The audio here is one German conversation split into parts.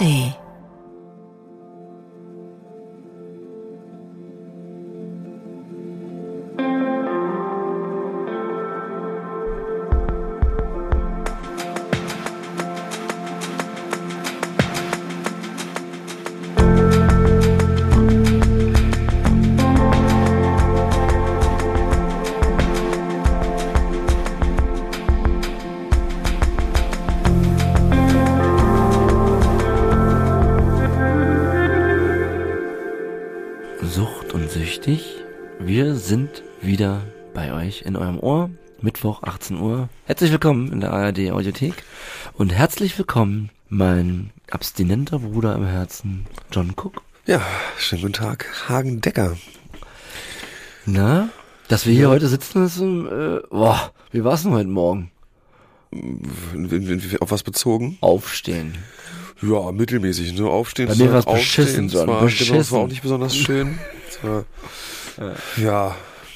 ARD. Sucht in eurem Ohr. Mittwoch 18 Uhr. Herzlich willkommen in der ARD Audiothek und herzlich willkommen mein abstinenter Bruder im Herzen, John Cook. Ja, schönen guten Tag, Hagen Decker. Na, dass wir hier heute sitzen, ist, äh, boah, wie war's denn heute Morgen? W- Auf was bezogen? Aufstehen. Ja, mittelmäßig. Ne? Aufstehen. Bei mir war's aufstehen, beschissen, das John, war, Genau, das war beschissen. auch nicht besonders schön. War, ja,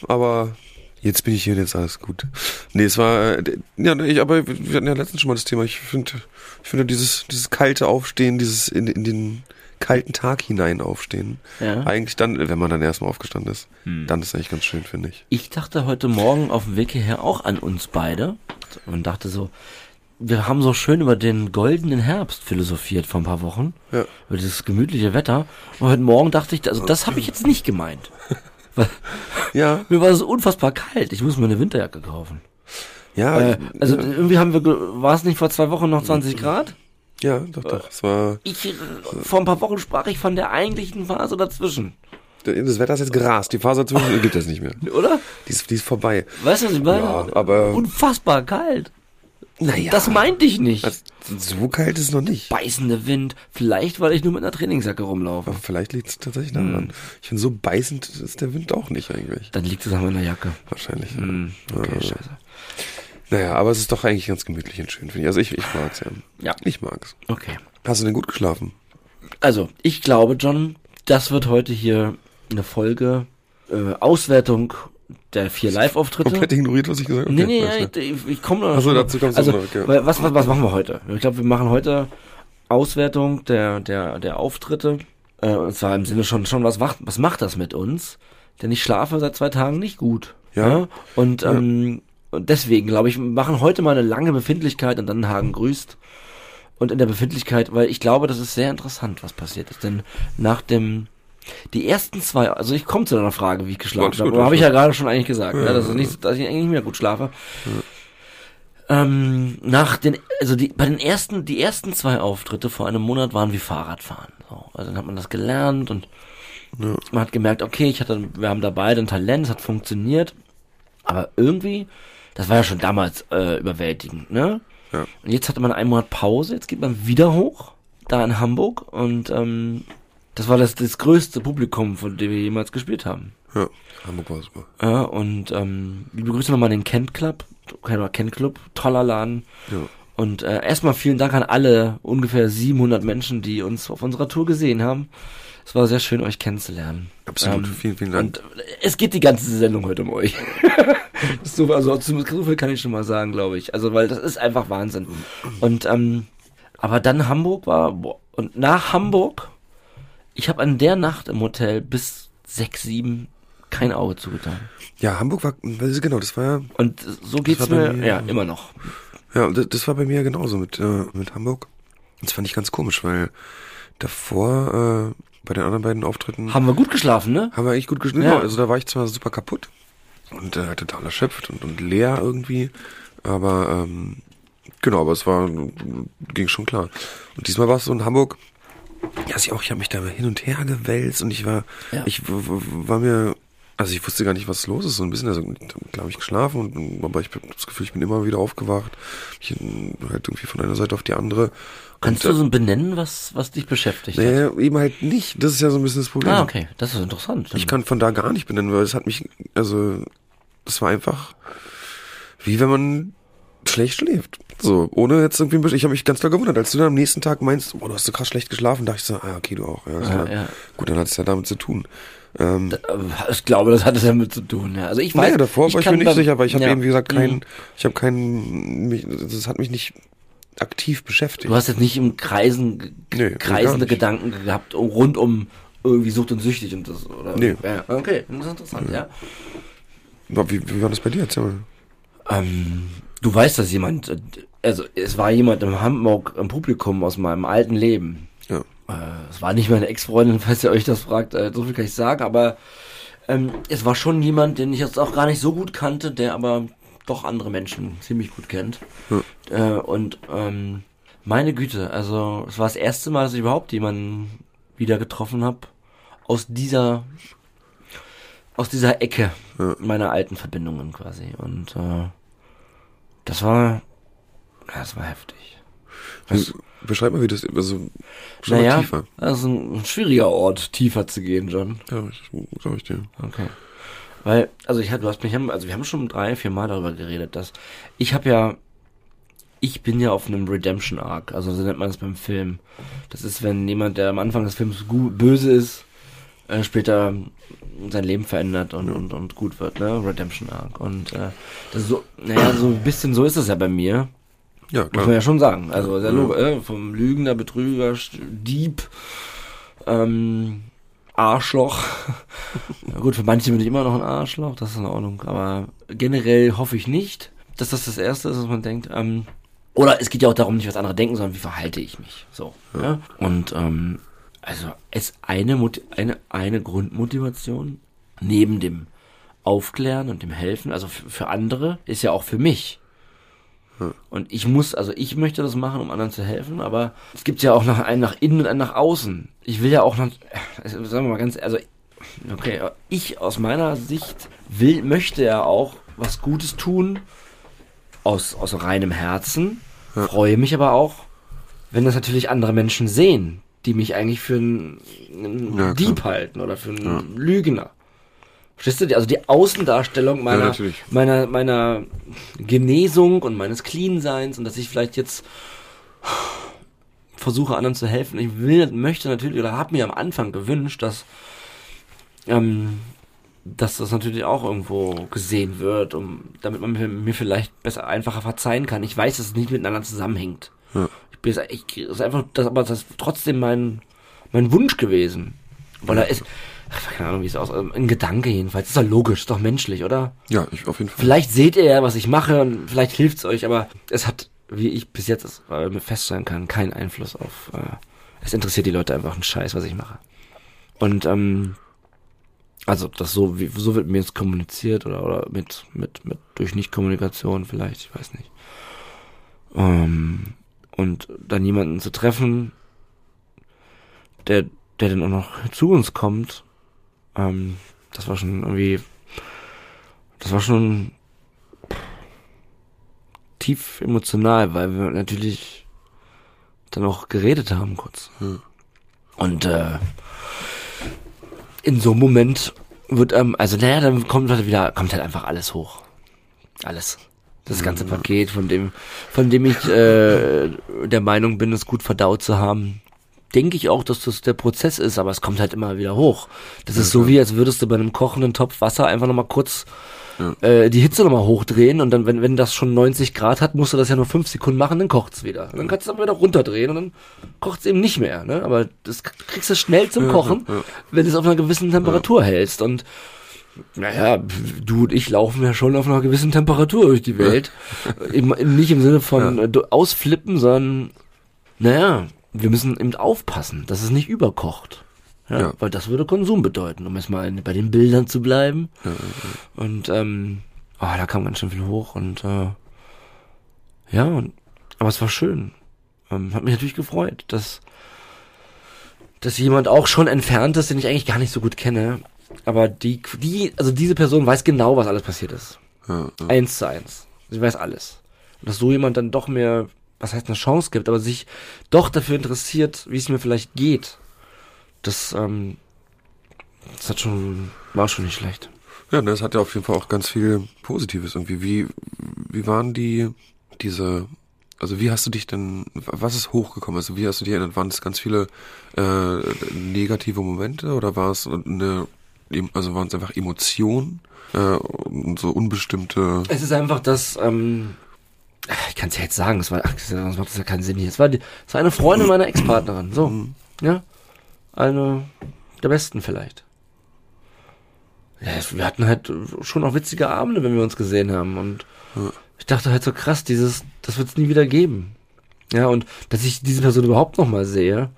aber jetzt bin ich hier und jetzt alles gut. Nee, es war, äh, ja, ich, aber wir hatten ja letztens schon mal das Thema. Ich finde, ich finde dieses, dieses kalte Aufstehen, dieses in, in den kalten Tag hinein aufstehen. Ja. Eigentlich dann, wenn man dann erstmal aufgestanden ist, Hm. dann ist es eigentlich ganz schön, finde ich. Ich dachte heute Morgen auf dem Weg hierher auch an uns beide und dachte so, wir haben so schön über den goldenen Herbst philosophiert vor ein paar Wochen, Ja. über dieses gemütliche Wetter. Und heute Morgen dachte ich, also das habe ich jetzt nicht gemeint. Ja, mir war es unfassbar kalt. Ich muss mir eine Winterjacke kaufen. ja, Äh, also irgendwie haben wir, war es nicht vor zwei Wochen noch 20 Grad? ja, doch, doch. Es war, Ich, äh, vor ein paar Wochen sprach ich von der eigentlichen Phase dazwischen. das Wetter ist jetzt gerast. Die Phase dazwischen gibt es nicht mehr. Oder? Die ist, die ist vorbei. Weißt du, was ich meine? Ja, aber- Unfassbar kalt. Naja. Das meinte ich nicht. Also, so kalt ist es noch nicht. beißende Wind. Vielleicht, weil ich nur mit einer Trainingsjacke rumlaufe. Aber vielleicht liegt es tatsächlich Hm. daran. Ich finde, so beißend ist der Wind auch nicht eigentlich. Dann liegt es an meiner Jacke. Wahrscheinlich. Hm, okay, Ja. scheiße. Naja, aber es ist doch eigentlich ganz gemütlich und schön, finde ich. Also ich, ich mag's ja. Ja. Ich mag's. Okay. Hast du denn gut geschlafen? Also, ich glaube, John, das wird heute hier eine Folge äh, Auswertung der vier Live-Auftritte. Komplett ignoriert, was ich gesagt habe? Nee, Okay, nee, ich, klar. ich, ich komme noch. Ach so, dazu kommst du also, noch, okay. was, was, was machen wir heute? Ich glaube, wir machen heute Auswertung der, der, der Auftritte. Äh, und zwar im Sinne schon, schon was macht, was macht das mit uns? Denn ich schlafe seit zwei Tagen nicht gut. Ja. Und, ähm, und deswegen, glaube ich, wir machen heute mal eine lange Befindlichkeit und dann Hagen grüßt. Und in der Befindlichkeit, weil ich glaube, das ist sehr interessant, was passiert ist. Denn nach dem, die ersten zwei, also ich komme zu deiner Frage, wie ich geschlafen habe. habe ich ja gerade schon eigentlich gesagt, ne? dass, es nicht, dass ich eigentlich nicht mehr gut schlafe. Ähm, nach den, also die, bei den ersten, die ersten zwei Auftritte vor einem Monat waren wie Fahrradfahren. So. Also dann hat man das gelernt und Ja. man hat gemerkt, okay, ich hatte, wir haben da beide ein Talent, es hat funktioniert. Aber irgendwie, das war ja schon damals äh, überwältigend, ne? Ja. Und jetzt hatte man einen Monat Pause, jetzt geht man wieder hoch, da in Hamburg und ähm, das war das, das größte Publikum, von dem wir jemals gespielt haben. Ja. Hamburg war super. Ja, und ähm, liebe Grüße nochmal an den Kent Club, oder Kent Club, toller Laden. Ja. Und äh, erstmal vielen Dank an alle ungefähr 700 Menschen, die uns auf unserer Tour gesehen haben. Es war sehr schön, euch kennenzulernen. Absolut. Vielen, vielen Dank. Und äh, es geht die ganze Sendung heute um euch. so, also so so viel kann ich schon mal sagen, glaube ich. Also, weil das ist einfach Wahnsinn. Und ähm, aber dann Hamburg war boah, und nach Hamburg, ich habe an der Nacht im Hotel bis sechs, sieben kein Auge zugetan. Ja, Hamburg war, genau, das war ja, Und so geht's mir, mir- ja, immer noch. ja, das, das war bei mir genauso mit, äh, mit Hamburg. Das fand ich ganz komisch, weil davor, äh, bei den anderen beiden Auftritten Haben wir gut geschlafen, ne? haben wir eigentlich gut geschnitten. Ja. Also da war ich zwar super kaputt und äh, total erschöpft und, und leer irgendwie, aber ähm, genau, aber es war ging schon klar. Und diesmal war es so in Hamburg. Ja, ich auch, ich habe mich da hin und her gewälzt und ich war, Ja. ich war mir, also ich wusste gar nicht, was los ist, so ein bisschen, also glaube ich geschlafen und aber ich habe das Gefühl, ich bin immer wieder aufgewacht, ich halt irgendwie von einer Seite auf die andere. Kannst und, du so benennen, was, was dich beschäftigt hat? Naja, eben halt nicht. Das ist ja so ein bisschen das Problem. Ah, okay. Das ist interessant. Ich kann von da gar nicht benennen, weil es hat mich, also, das war einfach, wie wenn man schlecht schläft. So, ohne jetzt irgendwie, ein bisschen- ich habe mich ganz doll gewundert, als du dann am nächsten Tag meinst, oh, du hast so krass schlecht geschlafen, dachte ich so, ah, okay, du auch. Ja, Ja, klar. ja. Gut, dann hat es ja damit zu tun. Ähm, Äh, Ich glaube, das hat es damit zu tun. Ja. Also ich weiß, naja, davor war ich mir nicht beim- sicher, aber ich habe ja. eben, wie gesagt, Mhm. keinen, ich habe keinen, mich, das hat mich nicht aktiv beschäftigt. Du hast jetzt nicht im Kreisen, Nee, kreisende. Gedanken gehabt, um- rund um irgendwie Sucht und Süchtig und das, oder? Nee. Ja, okay, das ist interessant, ja. Wie, wie war das bei dir? Erzähl mal. Ähm, du weißt, dass jemand, äh, also es war jemand in Hamburg im Publikum aus meinem alten Leben. Ja. Äh, es war nicht meine Ex-Freundin, falls ihr euch das fragt, äh, so viel kann ich sagen, aber ähm, es war schon jemand, den ich jetzt auch gar nicht so gut kannte, der aber doch andere Menschen ziemlich gut kennt. Äh, und ähm, meine Güte, also es war das erste Mal, dass ich überhaupt jemanden wieder getroffen habe aus dieser aus dieser Ecke meiner alten Verbindungen quasi. Und äh, das war ja, das war heftig. Was, Beschreib mal, wie das, also, schon mal naja, tiefer. das ist ein, schwieriger Ort, tiefer zu gehen, John. Ja, glaube ich dir. Okay. Weil, also ich hab, du hast mich, also wir haben schon drei, vier Mal darüber geredet, dass ich habe ja, ich bin ja auf einem Redemption Arc, also so nennt man das beim Film. Das ist, wenn jemand, der am Anfang des Films gu- böse ist, äh, später sein Leben verändert und, und, und gut wird, ne? Redemption Arc. Und äh, das ist so, naja, so ein bisschen so ist es ja bei mir. Ja, Muss man klar. ja schon sagen. Also sehr log- äh, vom Lügner, Betrüger, Dieb, ähm, Arschloch. Gut, für manche bin ich immer noch ein Arschloch, das ist in Ordnung. Aber generell hoffe ich nicht, dass das das Erste ist, was man denkt. Ähm, oder es geht ja auch darum, nicht was andere denken, sondern wie verhalte ich mich. So. Ja. Und ähm, also es eine, eine, eine Grundmotivation neben dem Aufklären und dem Helfen, also für andere, ist ja auch für mich. Und ich muss, also ich möchte das machen, um anderen zu helfen, aber es gibt ja auch noch einen nach innen und einen nach außen. Ich will ja auch noch, also sagen wir mal ganz, also okay, ich aus meiner Sicht will, möchte ja auch was Gutes tun, aus, aus reinem Herzen, freue mich aber auch, wenn das natürlich andere Menschen sehen, die mich eigentlich für einen, einen Ja. Dieb halten oder für einen Lügner. Verstehst du? Also die Außendarstellung meiner, natürlich. meiner, meiner Genesung und meines Clean-Seins und dass ich vielleicht jetzt versuche, anderen zu helfen. Ich will, möchte natürlich oder habe mir am Anfang gewünscht, dass, ähm, dass das natürlich auch irgendwo gesehen wird, um, damit man mir, mir vielleicht besser, einfacher verzeihen kann. Ich weiß, dass es nicht miteinander zusammenhängt. Ja. Ich bin ich, das ist einfach, das, aber das ist trotzdem mein, mein Wunsch gewesen. Weil da ist, ach, keine Ahnung, wie es aussieht, ein Gedanke jedenfalls. ist doch logisch, ist doch menschlich, oder? Ja, ich, auf jeden Fall. Vielleicht seht ihr ja, was ich mache und vielleicht hilft's euch, aber es hat, wie ich bis jetzt es, äh, feststellen kann, keinen Einfluss auf. Äh, es interessiert die Leute einfach einen Scheiß, was ich mache. Und ähm, also das so wie so wird mir jetzt kommuniziert oder oder mit mit mit durch Nichtkommunikation vielleicht, ich weiß nicht. Ähm, und dann jemanden zu treffen, der der dann auch noch zu uns kommt, ähm, das war schon irgendwie, das war schon tief emotional, weil wir natürlich dann auch geredet haben kurz. Und äh, in so einem Moment wird ähm, also naja, dann kommt halt wieder, kommt halt einfach alles hoch. Alles. Das ganze Paket, von dem, von dem ich äh, der Meinung bin, es gut verdaut zu haben. Denke ich auch, dass das der Prozess ist, aber es kommt halt immer wieder hoch. Das ist so wie, als würdest du bei einem kochenden Topf Wasser einfach nochmal kurz äh, die Hitze nochmal hochdrehen und dann, wenn, wenn das schon 90 Grad hat, musst du das ja nur 5 Sekunden machen, dann kocht's wieder. Und dann kannst du es aber wieder runterdrehen und dann kocht's eben nicht mehr. Ne? Aber das kriegst du schnell zum Kochen, wenn du es auf einer gewissen Temperatur hältst. Und naja, du und ich laufen ja schon auf einer gewissen Temperatur durch die Welt. Eben nicht im Sinne von äh, ausflippen, sondern naja, wir müssen eben aufpassen, dass es nicht überkocht. Ja, Ja. Weil das würde Konsum bedeuten, um jetzt mal in- bei den Bildern zu bleiben. Und ähm, oh, da kam ganz schön viel hoch und äh, ja, und, aber es war schön. Ähm, hat mich natürlich gefreut, dass dass jemand auch schon entfernt ist, den ich eigentlich gar nicht so gut kenne. Aber die, die, also diese Person weiß genau, was alles passiert ist. Ja, ja. Eins zu eins. Sie weiß alles. Und dass so jemand dann doch mehr, was heißt eine Chance gibt, aber sich doch dafür interessiert, wie es mir vielleicht geht. Das, ähm, das hat schon, war schon nicht schlecht. Ja, das hat ja auf jeden Fall auch ganz viel Positives irgendwie. Wie, wie waren die, diese, also wie hast du dich denn, was ist hochgekommen? Also wie hast du dich erinnert? Waren es ganz viele äh, negative Momente oder war es eine, also waren es einfach Emotionen äh, und so unbestimmte, Es ist einfach das, ähm, ich kann es ja jetzt sagen, das war, ach, das macht das ja keinen Sinn hier. Es war, die, war eine Freundin meiner Ex-Partnerin, so, Mhm. ja, eine der besten vielleicht. Ja, es- wir hatten halt schon auch witzige Abende, wenn wir uns gesehen haben und ich dachte halt so krass, dieses, das wird es nie wieder geben. Ja, und dass ich diese Person überhaupt noch mal sehe,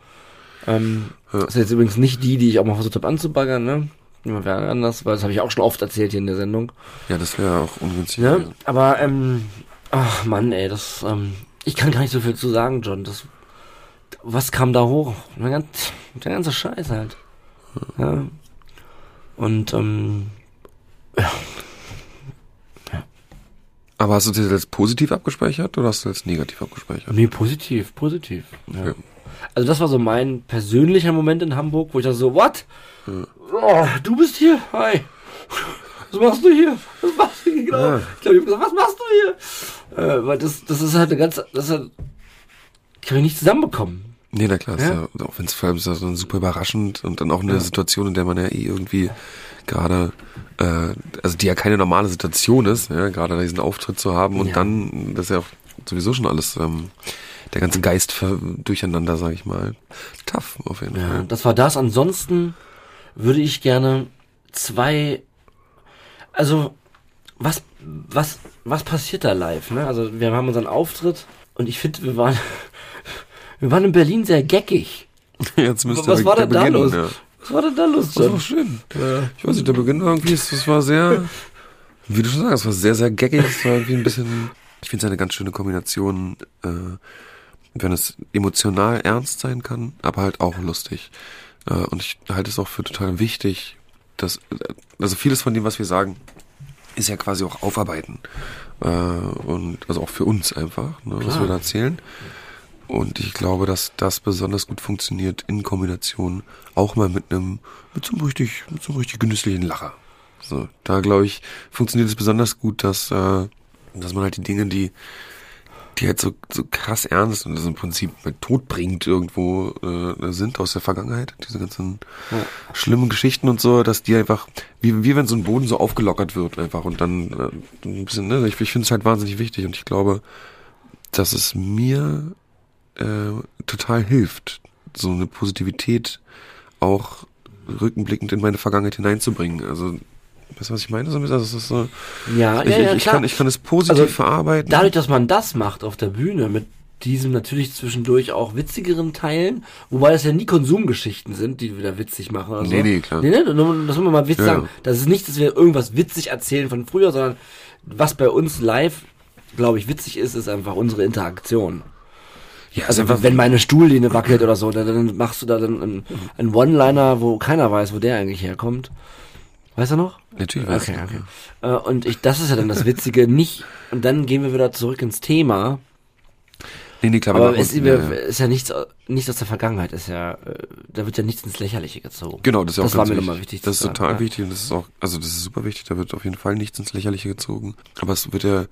ähm, Ja. ist jetzt übrigens nicht die, die ich auch mal versucht habe anzubaggern, ne? Jemand wäre anders, weil das habe ich auch schon oft erzählt hier in der Sendung. Ja, das wäre auch ungünstig. Ja, aber ähm, ach Mann, ey, das ähm, ich kann gar nicht so viel zu sagen, John. Das was kam da hoch? Der ganze, der ganze Scheiß halt. Ja. Und ähm, Aber hast du das als positiv abgespeichert oder hast du das als negativ abgespeichert? nee, positiv, positiv. Ja. Okay. Also das war so mein persönlicher Moment in Hamburg, wo ich dachte so, what? Hm. Oh, du bist hier? Hi. Was machst du hier? Was machst du hier? Genau. Ja. Ich glaube, ich hab gesagt, was machst du hier? Äh, weil das, das ist halt eine ganz, das ist halt, ich kann mich nicht zusammenbekommen. Nee, na klar, Ja? Ist ja, auch wenn es vor allem ist dann super überraschend und dann auch eine Situation, in der man ja eh irgendwie gerade, äh, also die ja keine normale Situation ist, ja, gerade diesen Auftritt zu haben und dann, das ist ja auch sowieso schon alles, ähm, der ganze Geist durcheinander, sag ich mal. Tough, auf jeden Ja, Fall. das war das. Ansonsten würde ich gerne zwei, also was, was, was passiert da live? Ne? Also wir haben unseren Auftritt und ich finde, wir waren, wir waren in Berlin sehr geckig. Jetzt müsste Was der- war der denn da los? Ja. Was war denn da los, Das war schön. Ja. Ich weiß nicht, der Beginn irgendwie, ist- das war sehr, wie du schon sagst, es war sehr, sehr gaggig, es war irgendwie ein bisschen, ich finde es eine ganz schöne Kombination, äh, wenn es emotional ernst sein kann, aber halt auch lustig. Äh, und ich halte es auch für total wichtig, dass, also vieles von dem, was wir sagen, ist ja quasi auch aufarbeiten. Äh, und also auch für uns einfach, ne, was wir da erzählen. Und ich glaube, dass das besonders gut funktioniert in Kombination auch mal mit einem, mit so einem richtig, mit so einem richtig genüsslichen Lacher. So, da glaube ich, funktioniert es besonders gut, dass, äh, dass man halt die Dinge, die, die halt so, so krass ernst und das im Prinzip mit Tod bringt irgendwo äh, sind aus der Vergangenheit, diese ganzen schlimmen Geschichten und so, dass die einfach, wie, wie wenn so ein Boden so aufgelockert wird einfach und dann äh, ein bisschen, ne, ich, ich finde es halt wahnsinnig wichtig und ich glaube, dass es mir äh, total hilft, so eine Positivität auch rückenblickend in meine Vergangenheit hineinzubringen. Also, weißt du, was ich meine? So ein bisschen, Also, es ist so, Ja, ich, ja, ja, ich, kann, ich kann es positiv Also, verarbeiten. Dadurch, dass man das macht auf der Bühne mit diesem natürlich zwischendurch auch witzigeren Teilen, wobei das ja nie Konsumgeschichten sind, die wir da witzig machen oder so. Nee, nee, klar. Nee, nee, das muss man mal witzig Ja, sagen. Das ist nicht, dass wir irgendwas witzig erzählen von früher, sondern was bei uns live, glaube ich, witzig ist, ist einfach unsere Interaktion. ja, Also wenn meine Stuhllehne wackelt oder so, dann, dann machst du da dann einen, einen One-Liner, wo keiner weiß, wo der eigentlich herkommt. Weißt du noch? Natürlich weiß Okay, ich. okay. Äh, und ich, das ist ja dann das Witzige, nicht, und dann gehen wir wieder zurück ins Thema. Nee, nee, klar, Aber aber es ist, ja, ist ja nichts, nichts aus der Vergangenheit, ist ja, äh, da wird ja nichts ins Lächerliche gezogen. Genau, das ist ja auch Das war mir nochmal wichtig Das ist sagen, total ja. wichtig und das ist auch, also das ist super wichtig, da wird auf jeden Fall nichts ins Lächerliche gezogen. Aber es wird ja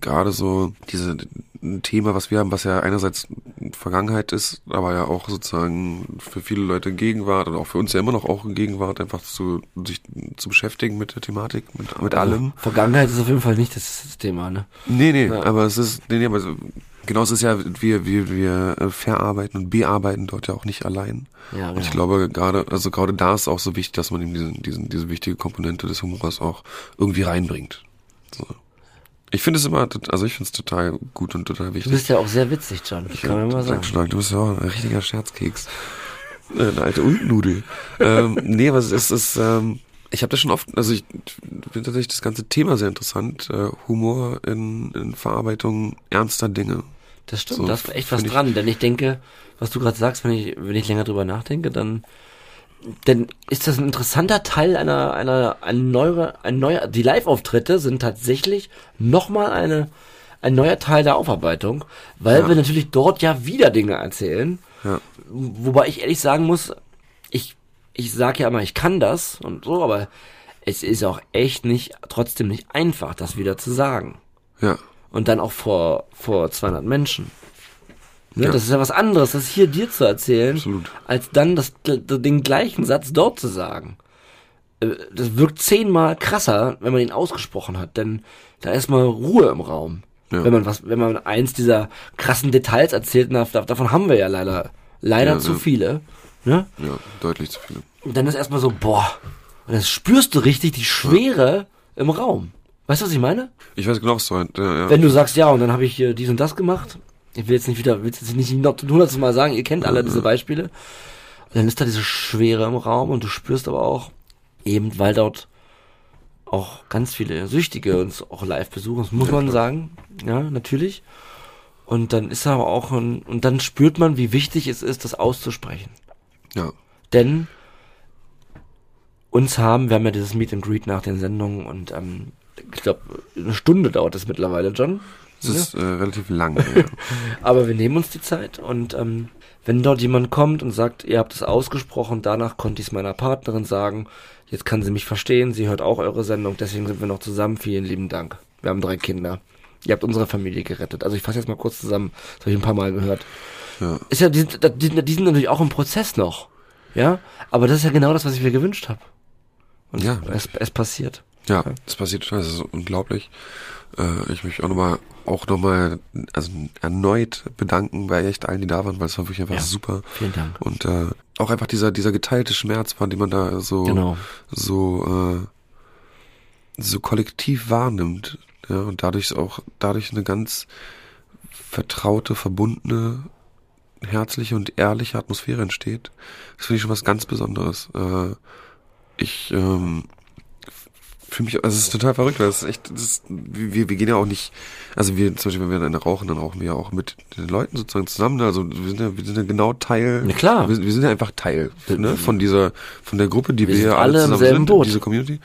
gerade so diese ein Thema, was wir haben, was ja einerseits Vergangenheit ist, aber ja auch sozusagen für viele Leute Gegenwart und auch für uns ja immer noch auch Gegenwart, einfach zu sich zu beschäftigen mit der Thematik, mit, mit allem. Vergangenheit ist auf jeden Fall nicht das Thema, ne? Nee, nee, Ja. aber es ist, nee, nee, aber genau, es ist ja, wir, wir, wir äh, verarbeiten und bearbeiten dort ja auch nicht allein. Ja, Und ich genau. glaube, gerade, also gerade da ist auch so wichtig, dass man eben diesen, diesen, diese wichtige Komponente des Humors auch irgendwie reinbringt. So. Ich finde es immer, also ich finde es total gut und total Du wichtig. bist ja auch sehr witzig, John. Kann man mal sagen. Dankeschön, du bist ja auch ein richtiger Scherzkeks. Äh, Eine alte Ulknudel. ähm, nee, aber es ist, es ist ähm, ich habe das schon oft, also ich finde tatsächlich das ganze Thema sehr interessant. Äh, Humor in, in Verarbeitung ernster Dinge. Das stimmt, So, da ist echt was find ich- dran, denn ich denke, was du gerade sagst, wenn ich, wenn ich länger drüber nachdenke, dann, dann ist das ein interessanter Teil einer, einer, ein neuer, ein neuer, die Live-Auftritte sind tatsächlich nochmal eine, ein neuer Teil der Aufarbeitung, weil Ja. wir natürlich dort ja wieder Dinge erzählen, Ja. wobei ich ehrlich sagen muss, ich, ich sag ja immer, ich kann das und so, aber es ist auch echt nicht, trotzdem nicht einfach, das wieder zu sagen. Ja. Und dann auch vor, vor 200 Menschen. Ne, Ja. Das ist ja was anderes, das hier dir zu erzählen, Absolut. als dann das, den gleichen Satz dort zu sagen. Äh, Das wirkt zehnmal krasser, wenn man ihn ausgesprochen hat, denn da ist mal Ruhe im Raum. Ja. Wenn man was, wenn man eins dieser krassen Details erzählt, na, davon haben wir ja leider, leider Ja, zu viele. Ne? Ja, deutlich zu viele. Und dann ist erstmal so, boah, und dann spürst du richtig die Schwere im Raum. Weißt du, was ich meine? Ich weiß genau, was du meinst. Ja, ja. Wenn du sagst, ja, und dann habe ich hier dies und das gemacht. Ich will jetzt nicht wieder, will jetzt nicht noch hundertstes Mal sagen, ihr kennt alle diese Beispiele. Und dann ist da diese Schwere im Raum und du spürst aber auch, eben weil dort auch ganz viele Süchtige uns auch live besuchen, das muss man sagen. Ja, natürlich. Und dann ist aber auch ein, und dann spürt man, wie wichtig es ist, das auszusprechen. ja. Denn uns haben, wir haben ja dieses Meet and Greet nach den Sendungen und ähm, ich glaube, eine Stunde dauert es mittlerweile, John. Es ist äh, relativ lang. ja. Aber wir nehmen uns die Zeit und ähm, wenn dort jemand kommt und sagt, ihr habt es ausgesprochen, danach konnte ich es meiner Partnerin sagen, jetzt kann sie mich verstehen, sie hört auch eure Sendung, deswegen sind wir noch zusammen, vielen lieben Dank. Wir haben drei Kinder. Ihr habt unsere Familie gerettet. Also ich fasse jetzt mal kurz zusammen, das habe ich ein paar Mal gehört. Ja. Ist ja, die, sind- die, die sind natürlich auch im Prozess noch. Ja, aber das ist ja genau das, was ich mir gewünscht habe. Und Ja. es, es passiert. Ja, das passiert total, das ist unglaublich. Äh, ich möchte auch nochmal, auch nochmal, also erneut bedanken bei echt allen, die da waren, weil es war wirklich einfach Ja. super. Vielen Dank. Und äh, auch einfach dieser, dieser geteilte Schmerz, von dem man da so, Genau. so, äh, so kollektiv wahrnimmt. Ja, und dadurch auch, dadurch eine ganz vertraute, verbundene, herzliche und ehrliche Atmosphäre entsteht. Das finde ich schon was ganz Besonderes. Äh, ich ähm, fühle mich, also es ist total verrückt, weil es ist echt, das ist, wir, wir gehen ja auch nicht, also wir, zum Beispiel, wenn wir eine rauchen, dann rauchen wir ja auch mit den Leuten sozusagen zusammen, also wir sind ja, wir sind ja genau Teil, Na klar. wir, wir sind ja einfach Teil ne, von dieser, von der Gruppe, die Wir wir, ja alle im zusammen selben sind, Boot. diese Community.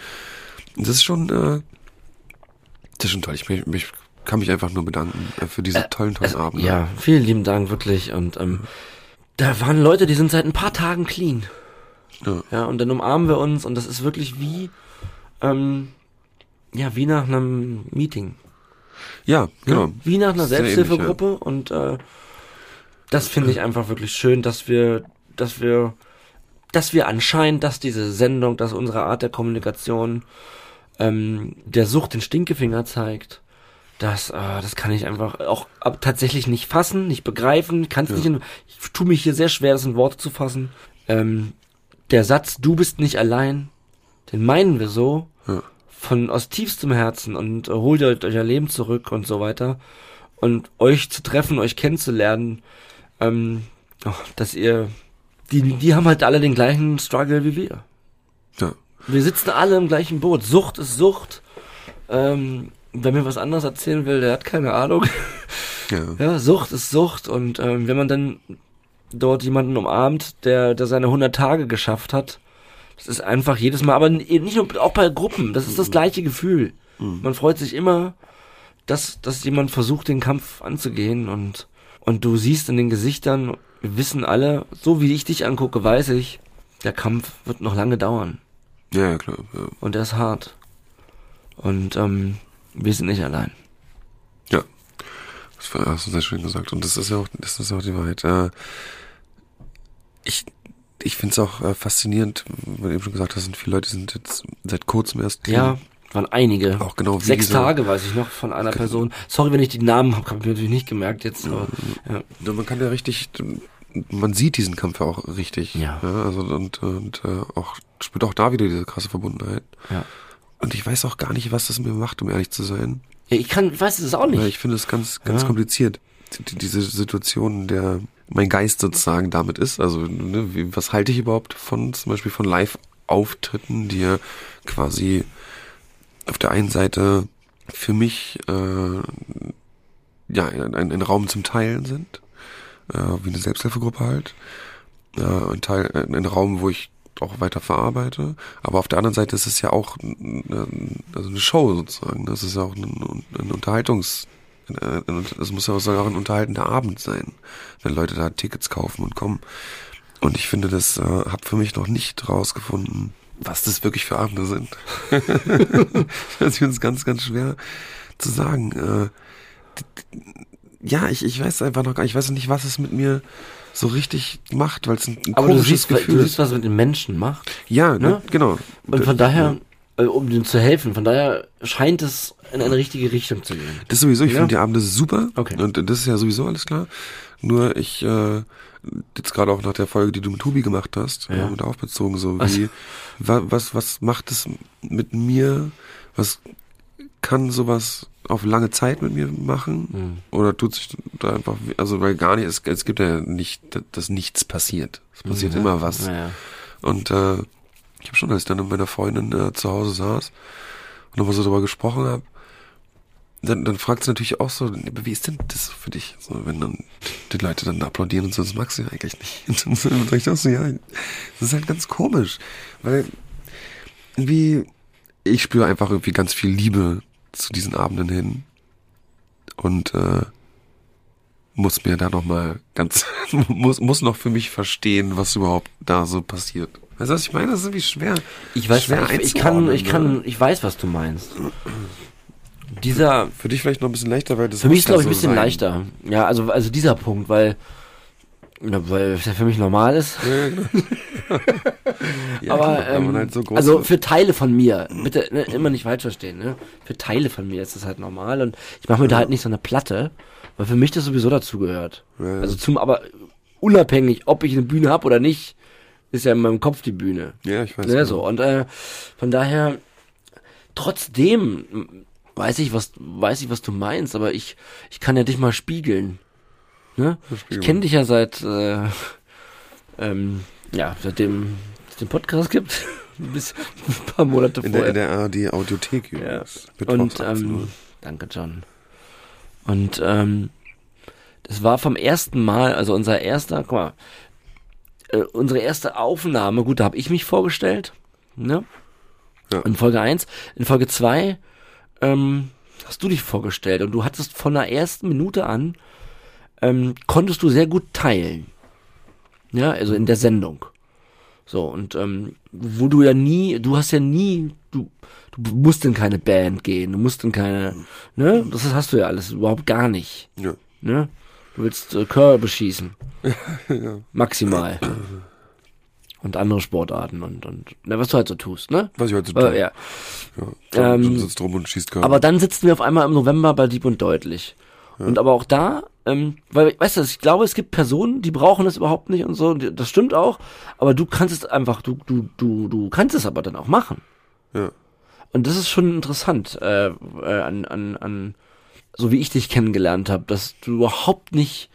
Das ist schon, äh, das ist schon toll. Ich, mich, mich kann mich einfach nur bedanken äh, für diese tollen, tollen Abende. Ja, vielen lieben Dank, wirklich. Und ähm, da waren Leute, die sind seit ein paar Tagen clean. Ja. Ja, und dann umarmen wir uns und das ist wirklich wie, ähm, ja, wie nach einem Meeting. Ja, genau. Ja, wie nach einer ähnlich, Selbsthilfegruppe und äh, das finde ich einfach wirklich schön, dass wir, dass wir, dass wir anscheinend, dass diese Sendung, dass unsere Art der Kommunikation ähm, der Sucht den Stinkefinger zeigt. Das, äh, das kann ich einfach auch ab, tatsächlich nicht fassen, nicht begreifen, kann es Ja. nicht. In, ich tue mich hier sehr schwer, das in Worte zu fassen. Ähm, der Satz, du bist nicht allein, den meinen wir so Ja. von aus tiefstem Herzen und äh, holt euch euer Leben zurück und so weiter und euch zu treffen, euch kennenzulernen, ähm, oh, dass ihr, die, die haben halt alle den gleichen Struggle wie wir. Ja. Wir sitzen alle im gleichen Boot. Sucht ist Sucht. Ähm, wer mir was anderes erzählen will, der hat keine Ahnung. Ja. Ja, Sucht ist Sucht und ähm, wenn man dann dort jemanden umarmt, der, der seine 100 Tage geschafft hat, das ist einfach jedes Mal, aber n- nicht nur, auch bei Gruppen, das ist das gleiche Gefühl. Man freut sich immer, dass, dass jemand versucht, den Kampf anzugehen und, und du siehst in den Gesichtern, wir wissen alle, so wie ich dich angucke, weiß ich, der Kampf wird noch lange dauern Ja, klar. Ja. und er ist hart. Und ähm, wir sind nicht allein. ja. Das hast du sehr schön gesagt. Und das ist ja auch, das ist auch die Wahrheit. Äh, ich, ich finde es auch äh, faszinierend, weil du eben schon gesagt hast, sind viele Leute die sind jetzt seit kurzem erst clean. Ja, waren einige. Auch genau wie Sechs dieser- Tage, weiß ich noch, von einer Person. Sorry, wenn ich die Namen habe, habe ich mir natürlich nicht gemerkt jetzt. Aber, ja. Ja, man kann ja richtig, man sieht diesen Kampf ja auch richtig. Ja. also und, und äh, auch spürt auch da wieder diese krasse Verbundenheit. Ja. Und ich weiß auch gar nicht, was das mir macht, um ehrlich zu sein. ja, ich kann, weiß es auch nicht. Weil ich finde es ganz, ganz Ja. kompliziert. Die, diese Situation, der mein Geist sozusagen damit ist. Also, ne, was halte ich überhaupt von, zum Beispiel von Live-Auftritten, die ja quasi auf der einen Seite für mich äh, ja ein, ein Raum zum Teilen sind, äh, wie eine Selbsthilfegruppe halt. Äh, ein Teil, ein Raum, wo ich auch weiter verarbeite. Aber auf der anderen Seite ist es ja auch eine, also eine Show sozusagen. Das ist ja auch ein, ein Unterhaltungs, äh, es muss ja auch sagen, auch ein unterhaltender Abend sein, wenn Leute da Tickets kaufen und kommen. Und ich finde, das äh, habe für mich noch nicht rausgefunden, was das wirklich für Abende sind. das ist ganz, ganz schwer zu sagen. Äh, ja, ich, ich weiß einfach noch gar nicht, ich weiß noch nicht, was es mit mir so richtig macht, weil es ein, ein aber du komisches siehst, Gefühl du ist. siehst, was es mit den Menschen macht. Ja, ne? ne? genau. Und von daher äh, um denen zu helfen. Von daher scheint es in eine richtige Richtung zu gehen. Das sowieso, ich Ja. finde die Abende super. Okay. Und das ist ja sowieso alles klar. Nur ich, äh, jetzt gerade auch nach der Folge, die du mit Hubi gemacht hast, Ja. äh, darauf bezogen, so Was? wie, wa, was, was macht es mit mir? Was kann sowas auf lange Zeit mit mir machen? Hm. Oder tut sich da einfach, also weil gar nicht, es, es gibt ja nicht, dass nichts passiert. Es passiert Ja. immer was. Naja. Und äh, ich habe schon, als ich dann mit meiner Freundin äh, zu Hause saß und nochmal so darüber gesprochen habe, dann, dann fragt sie natürlich auch so, wie ist denn das für dich? So, wenn dann die Leute dann applaudieren und so, das magst du ja eigentlich nicht. Und dann sag ich auch so, ja, das ist halt ganz komisch. Weil irgendwie, ich spüre einfach irgendwie ganz viel Liebe zu diesen Abenden hin. Und äh, muss mir da nochmal ganz, muss, muss noch für mich verstehen, was überhaupt da so passiert. Weißt du, was ich meine? Das ist irgendwie schwer. Ich weiß, schwer ich, ich kann, ich kann, ich weiß, was du meinst. Dieser, Für dich vielleicht noch ein bisschen leichter, weil das für mich ist glaube ich ja ein so bisschen sein. leichter. Ja, also, also dieser Punkt, weil, ja, weil es ja für mich normal ist. Ja, ja, genau. Ja, aber klar, ähm, halt so also für Teile von mir, bitte ne, immer nicht falsch verstehen, ne? Für Teile von mir ist das halt normal und ich mache mir da halt nicht so eine Platte, weil für mich das sowieso dazugehört. Ja, ja. Also zum, aber unabhängig, ob ich eine Bühne habe oder nicht, ist ja in meinem Kopf die Bühne. ja, ich weiß. Ne, genau. so und äh, von daher trotzdem weiß ich was weiß ich was du meinst, aber ich ich kann ja dich mal spiegeln. Ne? Ich kenne dich ja seit äh, ähm, ja seitdem es den Podcast gibt bis ein paar Monate In der, vorher. in der ARD Audiothek ja. übrigens. Und 18 Uhr. ähm, danke John. Und ähm, das war vom ersten Mal, also unser erster, guck mal, äh, unsere erste Aufnahme, gut, da habe ich mich vorgestellt, ne? Ja. In Folge 1. In Folge 2 ähm, hast du dich vorgestellt und du hattest von der ersten Minute an, ähm, konntest du sehr gut teilen. Ja, also in der Sendung. So, und ähm, wo du ja nie, du hast ja nie, du, du musst in keine Band gehen, du musst in keine, ne? Das hast du ja alles überhaupt gar nicht. Ja. Ne? Du willst äh, Körbe schießen. ja. Maximal. Und andere Sportarten und, und na, was du halt so tust, ne? Was ich heute so Äh, tue. ja. Ja. Ähm, Ähm, sitzt rum und schießt Körper. Aber dann sitzen wir auf einmal im November bei Dieb und Deutlich. Und aber auch da, ähm, weil, weißt du, ich glaube, es gibt Personen, die brauchen das überhaupt nicht und so, und das stimmt auch, aber du kannst es einfach, du, du, du, du kannst es aber dann auch machen. ja. Und das ist schon interessant, äh, äh, an, an, an, so wie ich dich kennengelernt habe, dass du überhaupt nicht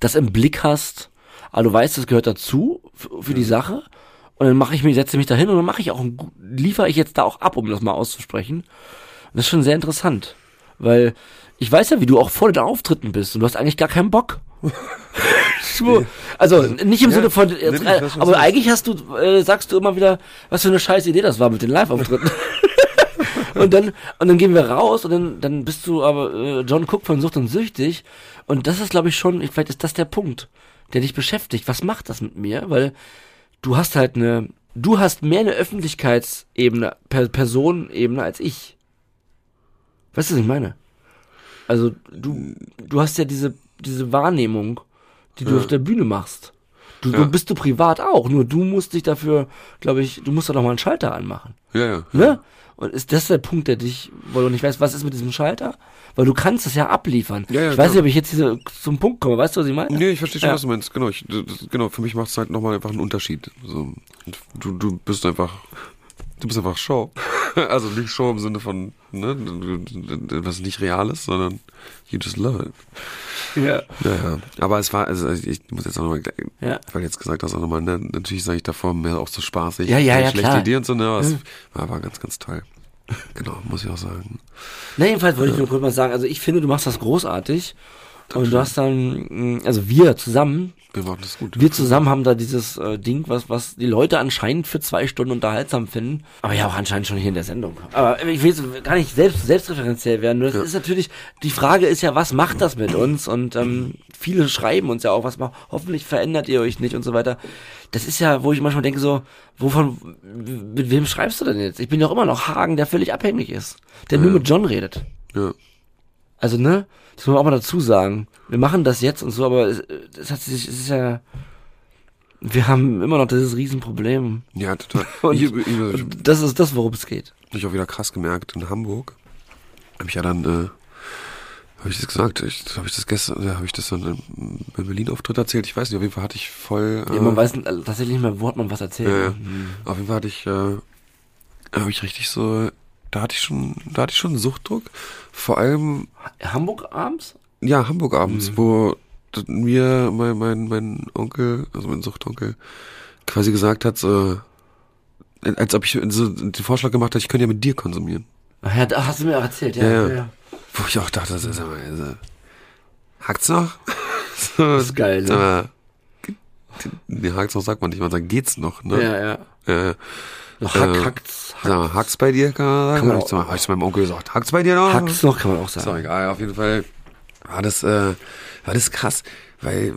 das im Blick hast, aber du weißt, das gehört dazu für, für die Sache. Und dann mache ich mich, setze mich dahin und dann mache ich auch, liefere ich jetzt da auch ab, um das mal auszusprechen. Und das ist schon sehr interessant, weil ich weiß ja, wie du auch vor den Auftritten bist und du hast eigentlich gar keinen Bock. Schwur. also nicht im Ja, Sinne von, nee, nee, du aber meinst. eigentlich hast du, äh, sagst du immer wieder, was für eine scheiß Idee das war mit den Live-Auftritten. und dann und dann gehen wir raus und dann dann bist du aber äh, John Cook von Sucht und Süchtig und das ist glaube ich schon vielleicht ist das der Punkt der dich beschäftigt. Was macht das mit mir? Weil du hast halt eine du hast mehr eine Öffentlichkeitsebene per Personenebene als ich. Weißt du was ich meine? Also du du hast ja diese diese Wahrnehmung die du Ja. auf der Bühne machst du, Ja. du bist du privat auch nur du musst dich dafür glaube ich du musst da noch mal einen Schalter anmachen ja, ja. Ne? Und ist das der Punkt, der dich, weil du nicht weißt, was ist mit diesem Schalter? Weil du kannst es ja abliefern. Ja, ja, ich weiß klar. nicht, ob ich jetzt hier zum Punkt komme. Weißt du, was ich meine? Nee, ich verstehe schon, Ja. was du meinst. Genau, ich, das, genau für mich macht es halt nochmal einfach einen Unterschied. So, du, du bist einfach, du bist einfach Show. Also nicht Show im Sinne von, ne, du- du- was nicht real ist, sondern you just love it. Ja. Ja, ja. Aber es war, also ich muss jetzt auch nochmal, Ja. weil jetzt gesagt hast, auch nochmal, ne, natürlich sage ich davor mehr auch so spaßig. Ja, ja, ja, Schlechte klar. Idee und so, ne, aber es Mhm. war, war ganz, ganz toll. Genau, muss ich auch sagen. Na, jedenfalls wollte ich nur kurz mal sagen, also ich finde, du machst das großartig. Und du hast dann, mh, also wir zusammen, Wir machen das gut. wir zusammen haben da dieses äh, Ding, was, was die Leute anscheinend für zwei Stunden unterhaltsam finden. Aber ja, auch anscheinend schon hier in der Sendung. Aber ich will gar nicht selbst, selbstreferenziell werden. Nur das Ja. ist natürlich, die Frage ist ja, was macht das mit uns? Und ähm, viele schreiben uns ja auch, was macht, hoffentlich verändert ihr euch nicht und so weiter. Das ist ja, wo ich manchmal denke so, wovon, mit wem schreibst du denn jetzt? Ich bin doch immer noch Hagen, der völlig abhängig ist. Der nur Ja. mit John redet. Ja. Also, ne? Das muss man auch mal dazu sagen. Wir machen das jetzt und so, aber es, es hat sich, es ist ja, Wir haben immer noch dieses Riesenproblem. Ja, total. Und, ich, ich, ich, das ist das, worum es geht. ich auch wieder krass gemerkt in Hamburg. Habe ich ja dann, äh, habe ich das gesagt? Habe ich das gestern, ja, habe ich das dann im- Berlin-Auftritt erzählt? Ich weiß nicht, auf jeden Fall hatte ich voll. Äh, Ja, man weiß also tatsächlich nicht mehr, wo hat man was erzählt. Ja. Mhm. Auf jeden Fall hatte ich, äh, habe ich richtig so, da hatte ich schon, da hatte ich schon Suchtdruck. Vor allem, Hamburg abends? ja, Hamburg abends, Mhm. wo mir mein, mein, mein Onkel, also mein Suchtonkel, quasi gesagt hat, so, als ob ich so den Vorschlag gemacht hätte, ich könnte ja mit dir konsumieren. Ach ja, da hast du mir auch erzählt, ja. Ja, ja. ja. Wo ich auch dachte, das ist aber, also, hakt's noch? so, Das ist geil, ne? sag mal, Nee, hakt's noch sagt man nicht, man sagt geht's noch, ne? Ja, ja. Ja, Hack, Äh, hackt's, Sag hakt's bei dir, kann man sagen? Kann man hab, ich zu, hab ich zu meinem Onkel gesagt, hakt's bei dir noch? hackt's noch, kann man auch Ist sagen. egal, auf jeden Fall war das, äh, war das krass, weil,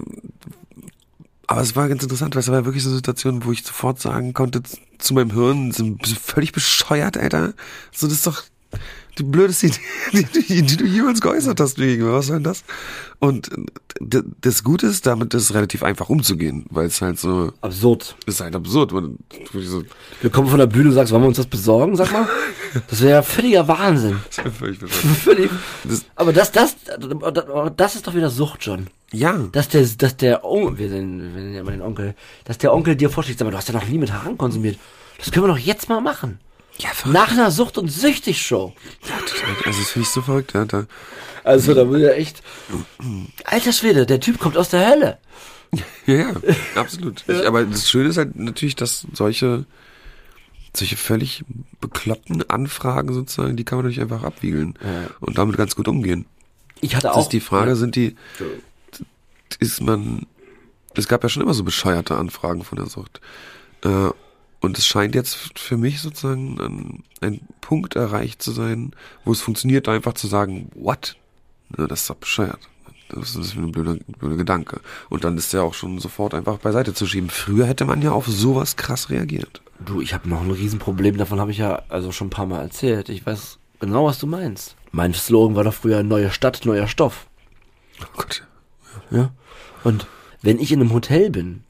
aber es war ganz interessant, weil es war wirklich so eine Situation, wo ich sofort sagen konnte zu- meinem Hirn, du völlig bescheuert, Alter. So, das ist doch die blödeste Idee, die, die, die du jemals geäußert hast, gegenüber. Was soll denn das? Und das Gute ist, damit ist es relativ einfach umzugehen, weil es halt so, Absurd. ist halt absurd. Man, so, Wir kommen von der Bühne und sagst, wollen wir uns das besorgen, sag mal? Das wäre ja völliger Wahnsinn. ist halt völlig. Völlig. Das- Aber das, das, das ist doch wieder Sucht, John. Ja, Dass der, dass der, oh, wir sind, wir sind ja mal den Onkel, dass der Onkel dir vorschlägt, sag mal, du hast ja noch nie mit Haaren konsumiert. Das können wir doch jetzt mal machen. Ja. Nach einer Sucht- und Süchtig-Show. Also, das finde ich so verrückt, ja. Da, Also, da will ja echt, alter Schwede, der Typ kommt aus der Hölle. Ja, ja, absolut. Ich, aber das Schöne ist halt natürlich, dass solche, solche völlig bekloppten Anfragen sozusagen, die kann man natürlich einfach abwiegeln und damit ganz gut umgehen. Ich hatte Das auch. ist die Frage, sind die, ist man, es gab ja schon immer so bescheuerte Anfragen von der Sucht. Äh, und es scheint jetzt für mich sozusagen ein, ein Punkt erreicht zu sein, wo es funktioniert, einfach zu sagen, what? Ne, das ist doch bescheuert. Das ist ein blöder, blöder Gedanke. Und dann ist der auch schon sofort einfach beiseite zu schieben. Früher hätte man ja auf sowas krass reagiert. Du, ich habe noch ein Riesenproblem, davon habe ich ja also schon ein paar Mal erzählt. Ich weiß genau, was du meinst. Mein Slogan war doch früher neue Stadt, neuer Stoff. Oh Gott. Ja. Und wenn ich in einem Hotel bin,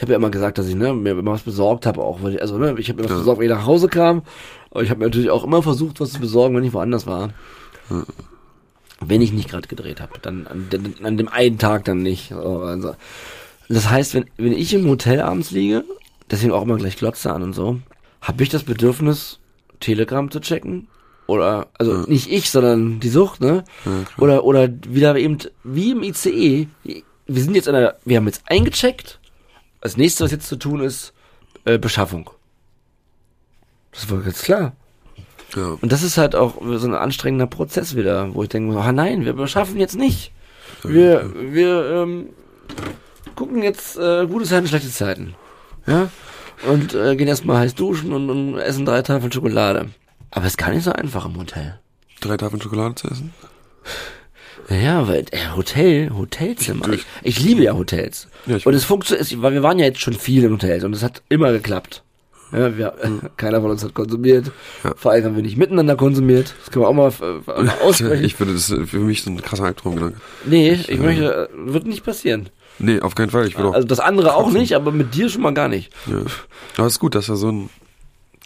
ich habe ja immer gesagt, dass ich ne, mir immer was besorgt habe, auch weil ich, also ne, ich habe mir was Ja. besorgt, wenn ich nach Hause kam, aber ich habe mir natürlich auch immer versucht, was zu besorgen, wenn ich woanders war. Wenn ich nicht gerade gedreht habe, dann an, an dem einen Tag dann nicht. So, Also, das heißt, wenn, wenn ich im Hotel abends liege, deswegen auch immer gleich Glotze an und so, habe ich das Bedürfnis, Telegram zu checken. Oder, also nicht ich, sondern die Sucht, ne? oder, oder wieder eben, wie im ICE, wir sind jetzt in einer, wir haben jetzt eingecheckt. Als nächstes, was jetzt zu tun ist, äh, Beschaffung. Das war ganz klar. Ja. Und das ist halt auch so ein anstrengender Prozess wieder, wo ich denke, ah nein, wir beschaffen jetzt nicht. Wir, wir ähm, gucken jetzt äh, gute Zeiten, schlechte Zeiten. Ja? Und äh, gehen erstmal heiß duschen und, und essen drei Tafeln Schokolade. Aber ist gar nicht so einfach im Hotel. Drei Tafeln Schokolade zu essen? Ja, weil äh, Hotel, Hotelzimmer. Ich, ich liebe ja Hotels. Ja, ich und es funktioniert, weil wir waren ja jetzt schon viel in Hotels und es hat immer geklappt. Ja, wir, keiner von uns hat konsumiert. Ja. Vor allem haben wir nicht miteinander konsumiert. Das können wir auch mal, äh, mal aussprechen. Ich würde das ist für mich so ein krasser Albtraumgedanke. nee, ich möchte, äh, wird nicht passieren. Nee, auf keinen Fall. Ich will auch. Also das andere auch nicht, aber mit dir schon mal gar nicht. ja. Aber es ist gut, dass er so ein.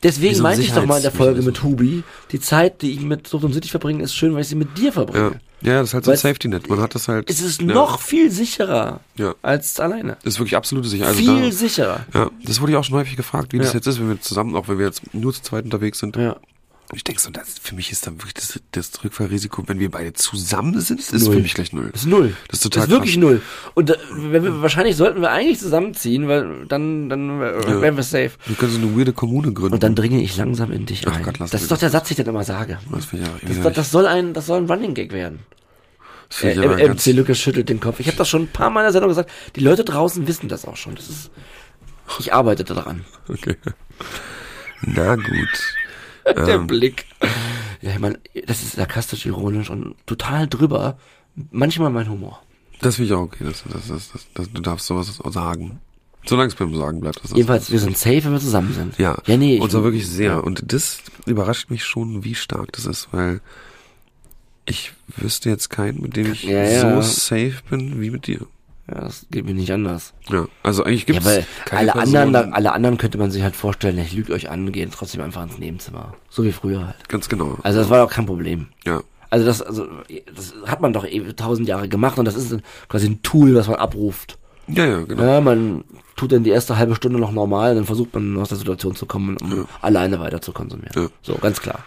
Deswegen so ein meinte ich doch mal in der Folge mit. Hubi, die Zeit, die ich mit Sucht und City verbringe, ist schön, weil ich sie mit dir verbringe. ja das ist halt so ein Safety-Net. Man hat das halt. Es ist ja, noch viel sicherer Ja. als alleine. Das ist wirklich absolute Sicherheit. Also viel da, sicherer. ja, das wurde ich auch schon häufig gefragt, wie das Ja. jetzt ist, wenn wir zusammen, auch wenn wir jetzt nur zu zweit unterwegs sind. Ja. Und ich denke so, das, für mich ist dann wirklich das, das Rückfallrisiko, wenn wir beide zusammen sind, ist Null. für mich gleich null. Das ist null. Das ist total Das ist wirklich krass. null. Und äh, wenn wir, wahrscheinlich sollten wir eigentlich zusammenziehen, weil dann, dann äh, wären wir safe. Wir können so eine weirde Kommune gründen. Und dann dringe ich langsam in dich Ach ein. Gott, lass das ist doch das. der Satz, den ich dann immer sage. das ich ja Das, doch- das soll ein, das soll ein Running Gag werden. das Äh, MC Lucas schüttelt den Kopf. Ich habe das schon ein paar Mal in der Sendung gesagt. Die Leute draußen wissen das auch schon. Das ist, ich arbeite daran. okay. Na gut. Der Ähm, Blick. Ja, ich meine, das ist sarkastisch, ironisch und total drüber. Manchmal mein Humor. Das finde ich auch okay. Das, das, das, das, das, du darfst sowas sagen. Solange es beim Sagen bleibt. Das ist- Jedenfalls, wir sind safe, wenn wir zusammen sind. Ja, Ja, nee. und zwar ich- wirklich sehr. Ja. Und das überrascht mich schon, wie stark das ist, weil ich wüsste jetzt keinen, mit dem ich Ja, ja. so safe bin wie mit dir. Ja, das geht mir nicht anders. Ja, also eigentlich gibt Ja, es weil alle anderen, da- alle anderen könnte man sich halt vorstellen, ich lüge euch an, gehen trotzdem einfach ins Nebenzimmer. So wie früher halt. Ganz genau. Also das war doch kein Problem. Ja. Also das, also das hat man doch eh tausend Jahre gemacht und das ist quasi ein Tool, was man abruft. Ja, ja, genau. Ja, man tut dann die erste halbe Stunde noch normal, dann versucht man aus der Situation zu kommen, um alleine weiter zu konsumieren. Ja. So, ganz klar.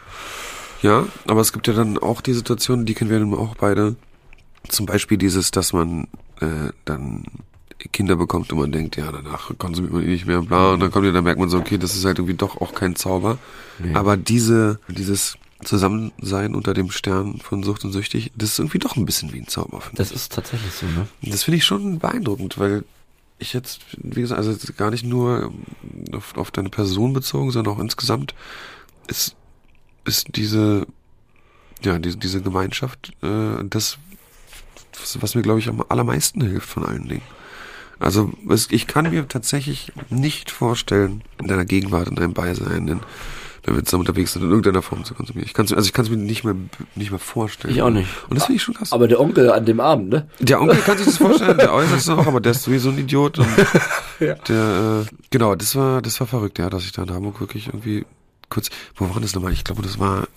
Ja, aber es gibt ja dann auch die Situationen, die kennen wir dann auch beide. Zum Beispiel dieses, dass man äh, dann Kinder bekommt und man denkt, ja, danach konsumiert man eh nicht mehr, bla, und dann kommt ja, dann merkt man so, okay, das ist halt irgendwie doch auch kein Zauber. Aber diese, dieses Zusammensein unter dem Stern von Sucht und Süchtig, das ist irgendwie doch ein bisschen wie ein Zauber, finde Das ist tatsächlich so, ne? ich. Das finde ich schon beeindruckend, weil ich jetzt, wie gesagt, also gar nicht nur auf, auf deine Person bezogen, sondern auch insgesamt ist, ist diese, ja, diese, diese Gemeinschaft, äh, das, was, was mir, glaube ich, am allermeisten hilft von allen Dingen. Also es, ich kann mir tatsächlich nicht vorstellen, in deiner Gegenwart, in deinem Beisein, in, wenn wir zusammen unterwegs sind, in irgendeiner Form zu konsumieren. Ich kann's, also ich kann es mir nicht mehr, nicht mehr vorstellen. Ich auch nicht. Und das finde ich schon krass. Aber der Onkel an dem Abend, ne? Der Onkel kann sich das vorstellen, der äußert es auch, aber der ist sowieso ein Idiot. Und Der, äh, genau, das war, das war verrückt, ja, dass ich da in Hamburg wirklich irgendwie kurz, wo war das nochmal? Ich glaube, das war,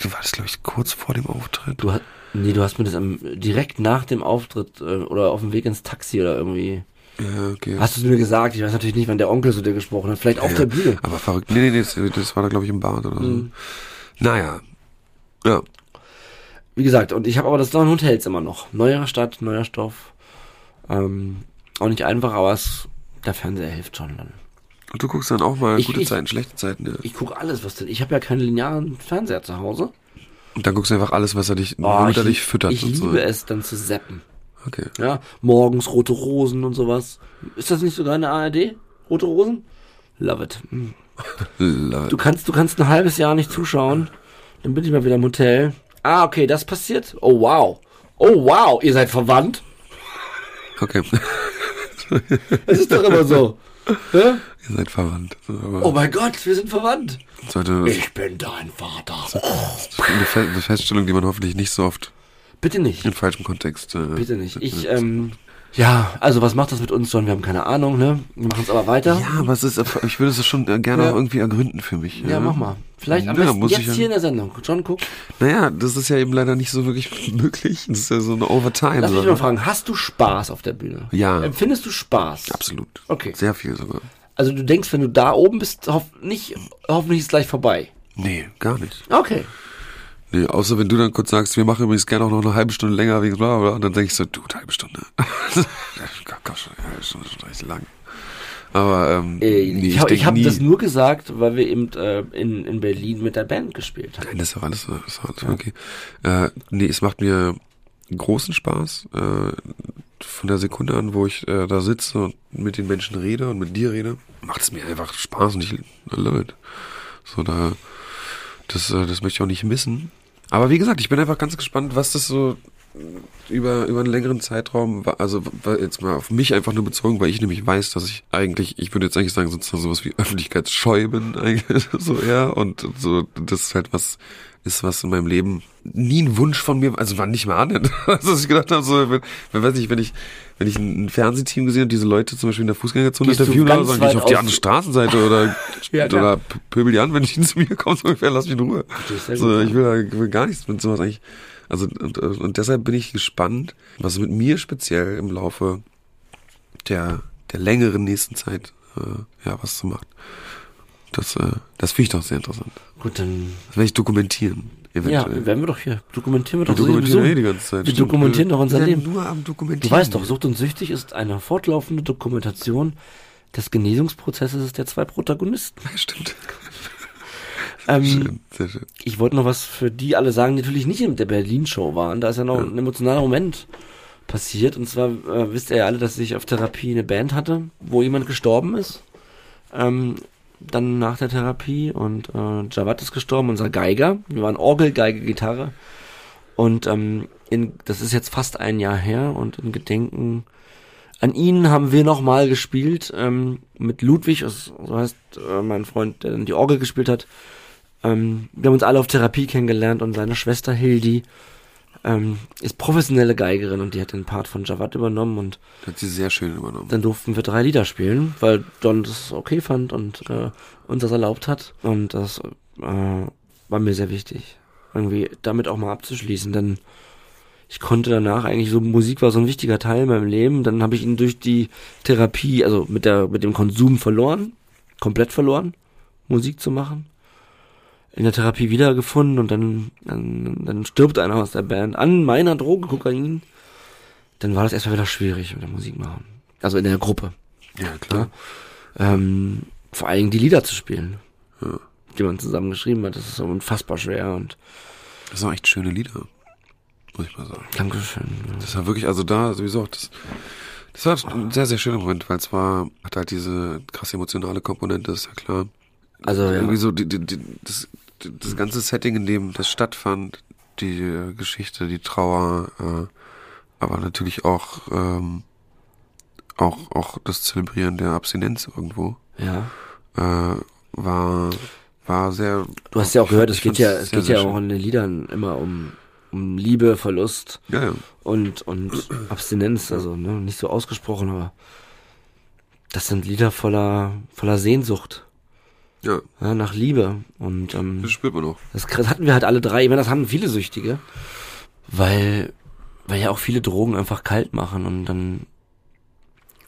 war das, glaube ich, kurz vor dem Auftritt. Du hast, nee, du hast mir das am, direkt nach dem Auftritt äh, oder auf dem Weg ins Taxi oder irgendwie. Ja, okay. Hast du es mir gesagt? Ich weiß natürlich nicht, wann der Onkel zu dir gesprochen hat. Vielleicht auf ja, der Bühne. Aber verrückt. Nee, nee, nee, das, das war da, glaube ich, im Bad oder so. Mhm. Naja. Ja. Wie gesagt, und ich habe aber das neuen Hotels immer noch. Neuere Stadt, neuer Stoff. Ähm, auch nicht einfach, aber es, der Fernseher hilft schon dann. Und du guckst dann auch mal Ich- gute ich- Zeiten, schlechte Zeiten, ja. Ich gucke alles, was denn. Ich habe ja keinen linearen Fernseher zu Hause. Und dann guckst du einfach alles, was er dich, Oh, womit er ich, dich füttert ich und so. liebe es, dann zu zappen. Okay. Ja, morgens rote Rosen und sowas. Ist das nicht sogar eine ARD? Rote Rosen? Love it. Mm. La- Du kannst, du kannst ein halbes Jahr nicht zuschauen. Dann bin ich mal wieder im Hotel. Ah, okay, das passiert. Oh wow. Oh wow, ihr seid verwandt. Okay. Das ist doch immer so. Hä? Ihr seid verwandt. Oh mein Gott, wir sind verwandt. sollte Ich bin dein Vater. eine, Fe Feststellung, die man hoffentlich nicht so oft Bitte nicht. in falschem Kontext. Äh, Bitte nicht. Ich, ähm, ja, also was macht das mit uns, John? Wir haben keine Ahnung, ne? Wir machen es aber weiter. Ja, aber es ist, ich würde es schon äh, gerne Ja. auch irgendwie ergründen für mich. Ja, mach mal. Vielleicht am Ja, besten muss jetzt ich ja- hier in der Sendung. John, guck. Naja, das ist ja eben leider nicht so wirklich möglich. Das ist ja so eine Overtime. Lass mich mal fragen, hast du Spaß auf der Bühne? Ja. Empfindest du Spaß? Absolut. Okay. Sehr viel sogar. Also du denkst, wenn du da oben bist, hoff nicht, hoffentlich ist es gleich vorbei. Nee, gar nicht. Okay. Nee, außer wenn du dann kurz sagst, wir machen übrigens gerne auch noch eine halbe Stunde länger wegen bla bla. Und dann denke ich so, du, eine halbe Stunde. Ja, Komm schon, eine halbe Stunde ist schon recht lang. Aber ähm, Äh, nee, ich habe denk hab nie- das nur gesagt, weil wir eben äh, in, in Berlin mit der Band gespielt haben. Nein, das ist doch alles, das ist alles okay. Äh, nee, es macht mir großen Spaß, äh, von der Sekunde an, wo ich äh, da sitze und mit den Menschen rede und mit dir rede, macht es mir einfach Spaß und ich love it. So, da, das, äh, das möchte ich auch nicht missen. Aber wie gesagt, ich bin einfach ganz gespannt, was das so über, über einen längeren Zeitraum, also jetzt mal auf mich einfach nur bezogen, weil ich nämlich weiß, dass ich eigentlich, ich würde jetzt eigentlich sagen, sozusagen sowas wie öffentlichkeitsscheu bin, eigentlich, so eher, und so, das ist halt was, ist was in meinem Leben nie ein Wunsch von mir, also war nicht mal an, also dass ich gedacht habe, so, wenn, wenn, weiß nicht, wenn ich, wenn ich ein Fernsehteam gesehen habe, diese Leute zum Beispiel in der Fußgängerzone interviewen, oder dann gehe ich auf die andere Straßenseite oder, Ja, oder pöbel die an, wenn ich zu mir komme, so ungefähr, lass mich in Ruhe. So, ich will, da- will gar nichts mit sowas eigentlich. Also, und, und deshalb bin ich gespannt, was mit mir speziell im Laufe der, der längeren nächsten Zeit, äh, ja, was zu machen. Das, äh, das finde ich doch sehr interessant. Gut, dann Das werde ich dokumentieren, ja, eventuell. werden wir doch hier. Dokumentieren wir wir doch dokumentieren sowieso. die ganze Zeit. Wir stimmt. dokumentieren doch unser Leben. nur am Du Dokumentieren. weißt doch, Sucht und Süchtig ist eine fortlaufende Dokumentation des Genesungsprozesses der zwei Protagonisten. Ja, Stimmt. Ähm, Schön, sehr schön. ich wollte noch was für die alle sagen, die natürlich nicht in der Berlin-Show waren. Da ist ja noch ein emotionaler Moment passiert. Und zwar äh, wisst ihr ja alle, dass ich auf Therapie eine Band hatte, wo jemand gestorben ist. Ähm, dann nach der Therapie und äh, Jawad ist gestorben, unser Geiger. Wir waren Orgel, Geige, Gitarre. Und ähm, in, das ist jetzt fast ein Jahr her und in Gedenken an ihn haben wir nochmal gespielt ähm, mit Ludwig, so heißt äh, mein Freund, der dann die Orgel gespielt hat. Ähm, wir haben uns alle auf Therapie kennengelernt und seine Schwester Hildi ähm, ist professionelle Geigerin und die hat den Part von Javad übernommen und Hat sie sehr schön übernommen. dann durften wir drei Lieder spielen, weil John das okay fand und äh, uns das erlaubt hat. Und das äh, war mir sehr wichtig, irgendwie damit auch mal abzuschließen, denn ich konnte danach eigentlich so Musik war so ein wichtiger Teil in meinem Leben. Dann habe ich ihn durch die Therapie, also mit der mit dem Konsum verloren, komplett verloren, Musik zu machen. In der Therapie wiedergefunden und dann, dann dann stirbt einer aus der Band an meiner Droge Kokain. Dann war das erstmal wieder schwierig mit der Musik machen. Also in der Gruppe. Ja, klar. Ähm, vor Dingen die Lieder zu spielen, Ja. die man zusammen geschrieben hat. Das ist so unfassbar schwer und Das sind echt schöne Lieder. Muss ich mal sagen. Dankeschön. Das war wirklich, also da sowieso auch das. Das war ein sehr, sehr schöner Moment, weil es war, hat halt diese krass emotionale Komponente, ist ja klar. Also ja. Irgendwie so die, die, die, das, das ganze Setting, in dem das stattfand, die äh, Geschichte, die Trauer, äh, aber natürlich auch, ähm, auch, auch das Zelebrieren der Abstinenz irgendwo, Ja. äh, war, war sehr. Du hast ja auch gehört, es geht ja, es sehr, geht sehr ja auch in den Liedern immer um, um Liebe, Verlust Ja, ja. und, und Abstinenz, also ne, nicht so ausgesprochen, aber das sind Lieder voller, voller Sehnsucht, Ja, ja, nach Liebe. Und ähm, das spürt man auch. Das hatten wir halt alle drei. Ich meine, das haben viele Süchtige. Weil, weil ja auch viele Drogen einfach kalt machen und dann,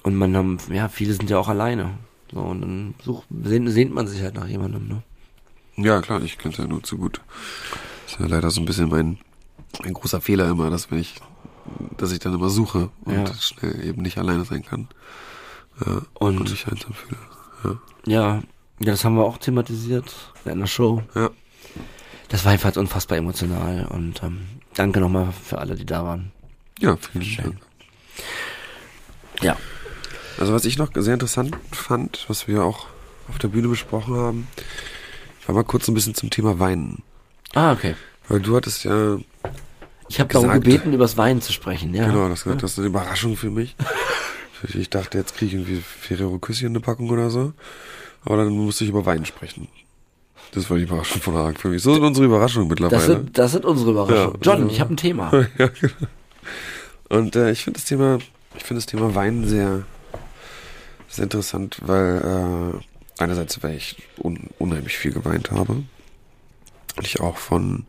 und man haben, ja, viele sind ja auch alleine. So, und dann sucht, sehnt, sehnt man sich halt nach jemandem, ne? Ja, klar, ich kenne es ja nur zu gut. Das ist ja leider so ein bisschen mein, mein großer Fehler immer, dass wenn ich, dass ich dann immer suche und Ja. schnell eben nicht alleine sein kann. Ja, Und- und mich einsam fühle. Ja. Ja, ja, das haben wir auch thematisiert in der Show. ja. Das war einfach unfassbar emotional und ähm, danke nochmal für alle, die da waren. Ja, vielen Dank. Ja. Also was ich noch sehr interessant fand, was wir auch auf der Bühne besprochen haben, war mal kurz ein bisschen zum Thema Weinen. Ah, okay. Weil du hattest ja, Ich habe darum gebeten, übers Weinen zu sprechen, ja. genau, das, das ist eine Überraschung für mich. Ich dachte, jetzt kriege ich irgendwie Ferrero Küsschen eine Packung oder so. Aber dann musste ich über Wein sprechen. Das war die Überraschung von Haag für mich. So sind unsere Überraschungen Das mittlerweile. sind, das sind unsere Überraschungen. Ja. John, ich habe ein Thema. ja, genau. Und äh, ich finde das Thema, ich finde das Thema Wein sehr, sehr interessant, weil äh, einerseits, weil ich un unheimlich viel geweint habe. Und ich auch von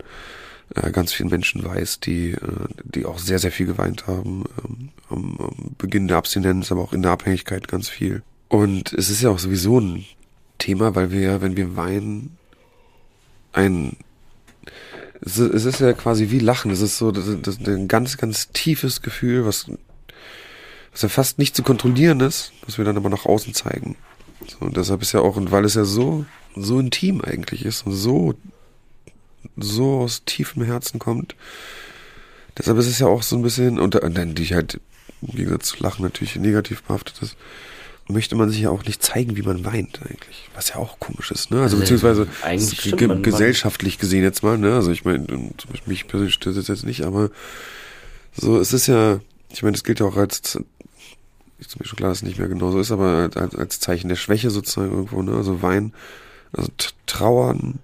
äh, ganz vielen Menschen weiß, die, äh, die auch sehr, sehr viel geweint haben. Ähm, am, am Beginn der Abstinenz, aber auch in der Abhängigkeit ganz viel. Und es ist ja auch sowieso ein Thema, weil wir ja, wenn wir weinen, ein es ist, ja quasi wie Lachen. Es ist so das, das ein ganz, ganz tiefes Gefühl, was, was ja fast nicht zu kontrollieren ist, was wir dann aber nach außen zeigen. So, und deshalb ist ja auch, und weil es ja so, so intim eigentlich ist und so, so aus tiefem Herzen kommt, deshalb ist es ja auch so ein bisschen, und, dann die halt im Gegensatz zu Lachen natürlich negativ behaftet ist, möchte man sich ja auch nicht zeigen, wie man weint eigentlich. Was ja auch komisch ist, ne? Also beziehungsweise ge- man- man- gesellschaftlich gesehen jetzt mal, ne? Also ich meine, mich persönlich stört das jetzt nicht, aber so, es ist ja, ich meine, das gilt ja auch als, ist mir schon klar, dass es nicht mehr genau so ist, aber als, als Zeichen der Schwäche sozusagen irgendwo, ne? Also Wein, also Trauern,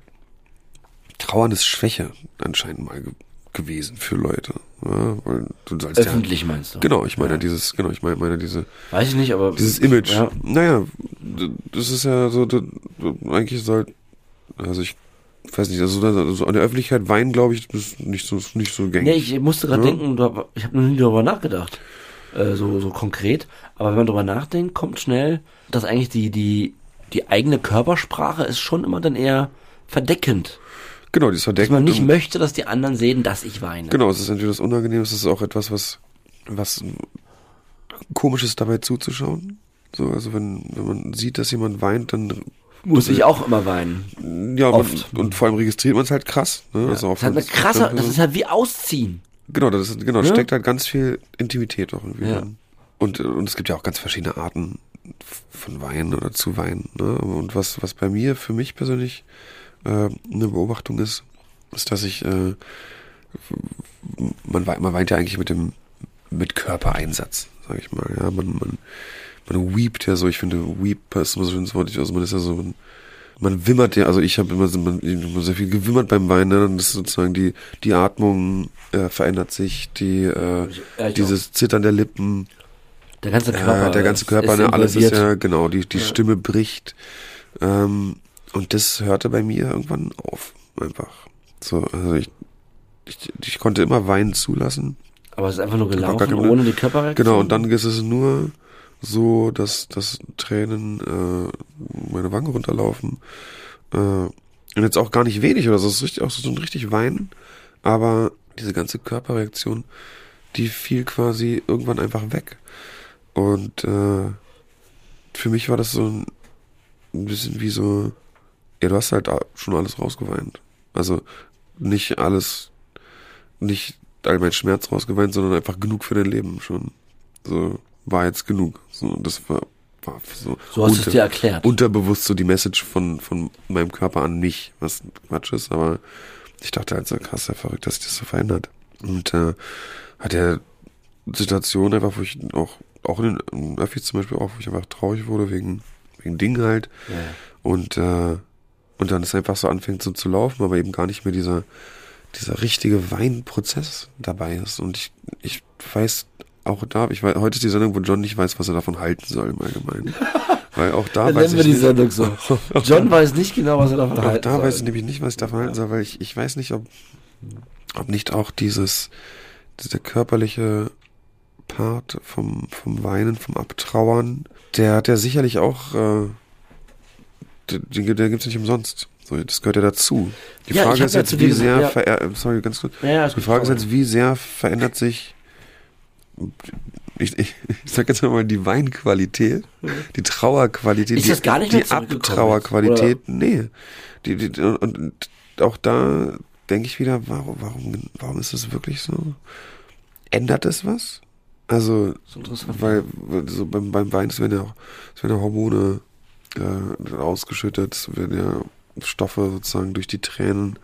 Trauern ist Schwäche anscheinend mal gewesen für Leute. Ja? Weil du sollst Öffentlich meinst du? ja. Genau, ich meine Ja. dieses, genau, ich meine, meine diese Weiß ich nicht, aber. dieses Image. Ja. Naja, das ist ja so, eigentlich soll, also ich weiß nicht, also, also an der Öffentlichkeit weinen, glaube ich, ist nicht so, nicht so gängig. Nee, ich musste gerade Ja. denken, ich habe noch nie darüber nachgedacht. Äh, so, so konkret. Aber wenn man darüber nachdenkt, kommt schnell, dass eigentlich die, die, die eigene Körpersprache ist schon immer dann eher verdeckend. Genau, dieses Dass Verdecken. man nicht möchte, dass die anderen sehen, dass ich weine. Genau, es ist entweder das Unangenehm, es ist auch etwas, was, was komisch ist, dabei zuzuschauen. So, also wenn, wenn man sieht, dass jemand weint, dann Muss ich auch immer weinen. ja, Oft. Man, und vor allem registriert man es halt krass. Ne? Also auch das, ist halt eine krasse, das ist halt wie Ausziehen. Genau, das ist, genau, Ne? steckt halt ganz viel Intimität auch irgendwie Ja. Und, und es gibt ja auch ganz verschiedene Arten von Weinen oder zu weinen. Ne? Und was, was bei mir, für mich persönlich, äh, eine Beobachtung ist, ist, dass ich, äh, man, man weint ja eigentlich mit dem, mit Körpereinsatz, sag ich mal. Ja, man, man, man weept ja so, ich finde, weep ist immer so ein schönes Wort, also man ist ja so ein, man wimmert ja, also ich habe immer, immer sehr viel gewimmert beim Weinen, ne? dann ist sozusagen die, die Atmung äh, verändert sich, die, äh, Ja, ich dieses Zittern der Lippen, Der ganze ja, Körper. der ganze Körper, ne, alles ist ja, genau, die, die Ja. Stimme bricht. Ähm, und das hörte bei mir irgendwann auf, einfach. So, also ich, ich, ich konnte immer Weinen zulassen. Aber es ist einfach nur gelaufen, ohne die Körperreaktion. Genau, und dann ist es nur so, dass, dass Tränen äh, meine Wangen runterlaufen. Äh, und jetzt auch gar nicht wenig oder so, es ist richtig, auch so ein richtig Weinen. Aber diese ganze Körperreaktion, die fiel quasi irgendwann einfach weg. Und äh, für mich war das so ein, ein bisschen wie so, ja, du hast halt schon alles rausgeweint. Also nicht alles, nicht all mein Schmerz rausgeweint, sondern einfach genug für dein Leben schon. So, war jetzt genug. So, das war, war so, So hast du es dir erklärt. unterbewusst so die Message von, von meinem Körper an mich, was Quatsch ist, aber ich dachte halt so krass, ja verrückt, dass sich das so verändert. Und äh, hat er Situationen einfach, wo ich auch, auch in den Öffis zum Beispiel auch, wo ich einfach traurig wurde wegen, wegen Dingen halt. Ja. Und, äh, und dann ist einfach so anfängt so zu laufen, aber eben gar nicht mehr dieser, dieser richtige Weinprozess dabei ist. Und ich, ich weiß auch da, ich weiß, heute ist die Sendung, wo John nicht weiß, was er davon halten soll im Allgemeinen. Weil auch da Dann weiß nennen ich wir die Sendung so. John weiß nicht genau, was er davon auch halten da soll. weiß ich nämlich nicht, was ich davon halten soll, weil ich, ich weiß nicht, ob, ob nicht auch dieses, dieser körperliche Part vom, vom Weinen, vom Abtrauern, der hat ja sicherlich auch, äh, den, den, gibt's nicht umsonst. So, das gehört ja dazu. Die Ja, Frage ist ja jetzt, wie sehr, gesagt, verer- sorry, ganz kurz. Ja, ja, Die. Frage ist jetzt, wie sehr verändert sich, ich, ich, ich sag jetzt mal die Weinqualität, die Trauerqualität, Ist die, das gar nicht die zurückgekommen Abtrauerqualität, nee. Die, die, und, und auch da denke ich wieder, warum, warum, warum ist das wirklich so? Ändert es was? Also, weil so beim, beim Wein es werden ja auch es werden ja Hormone äh, ausgeschüttet, es werden ja Stoffe sozusagen durch die Tränen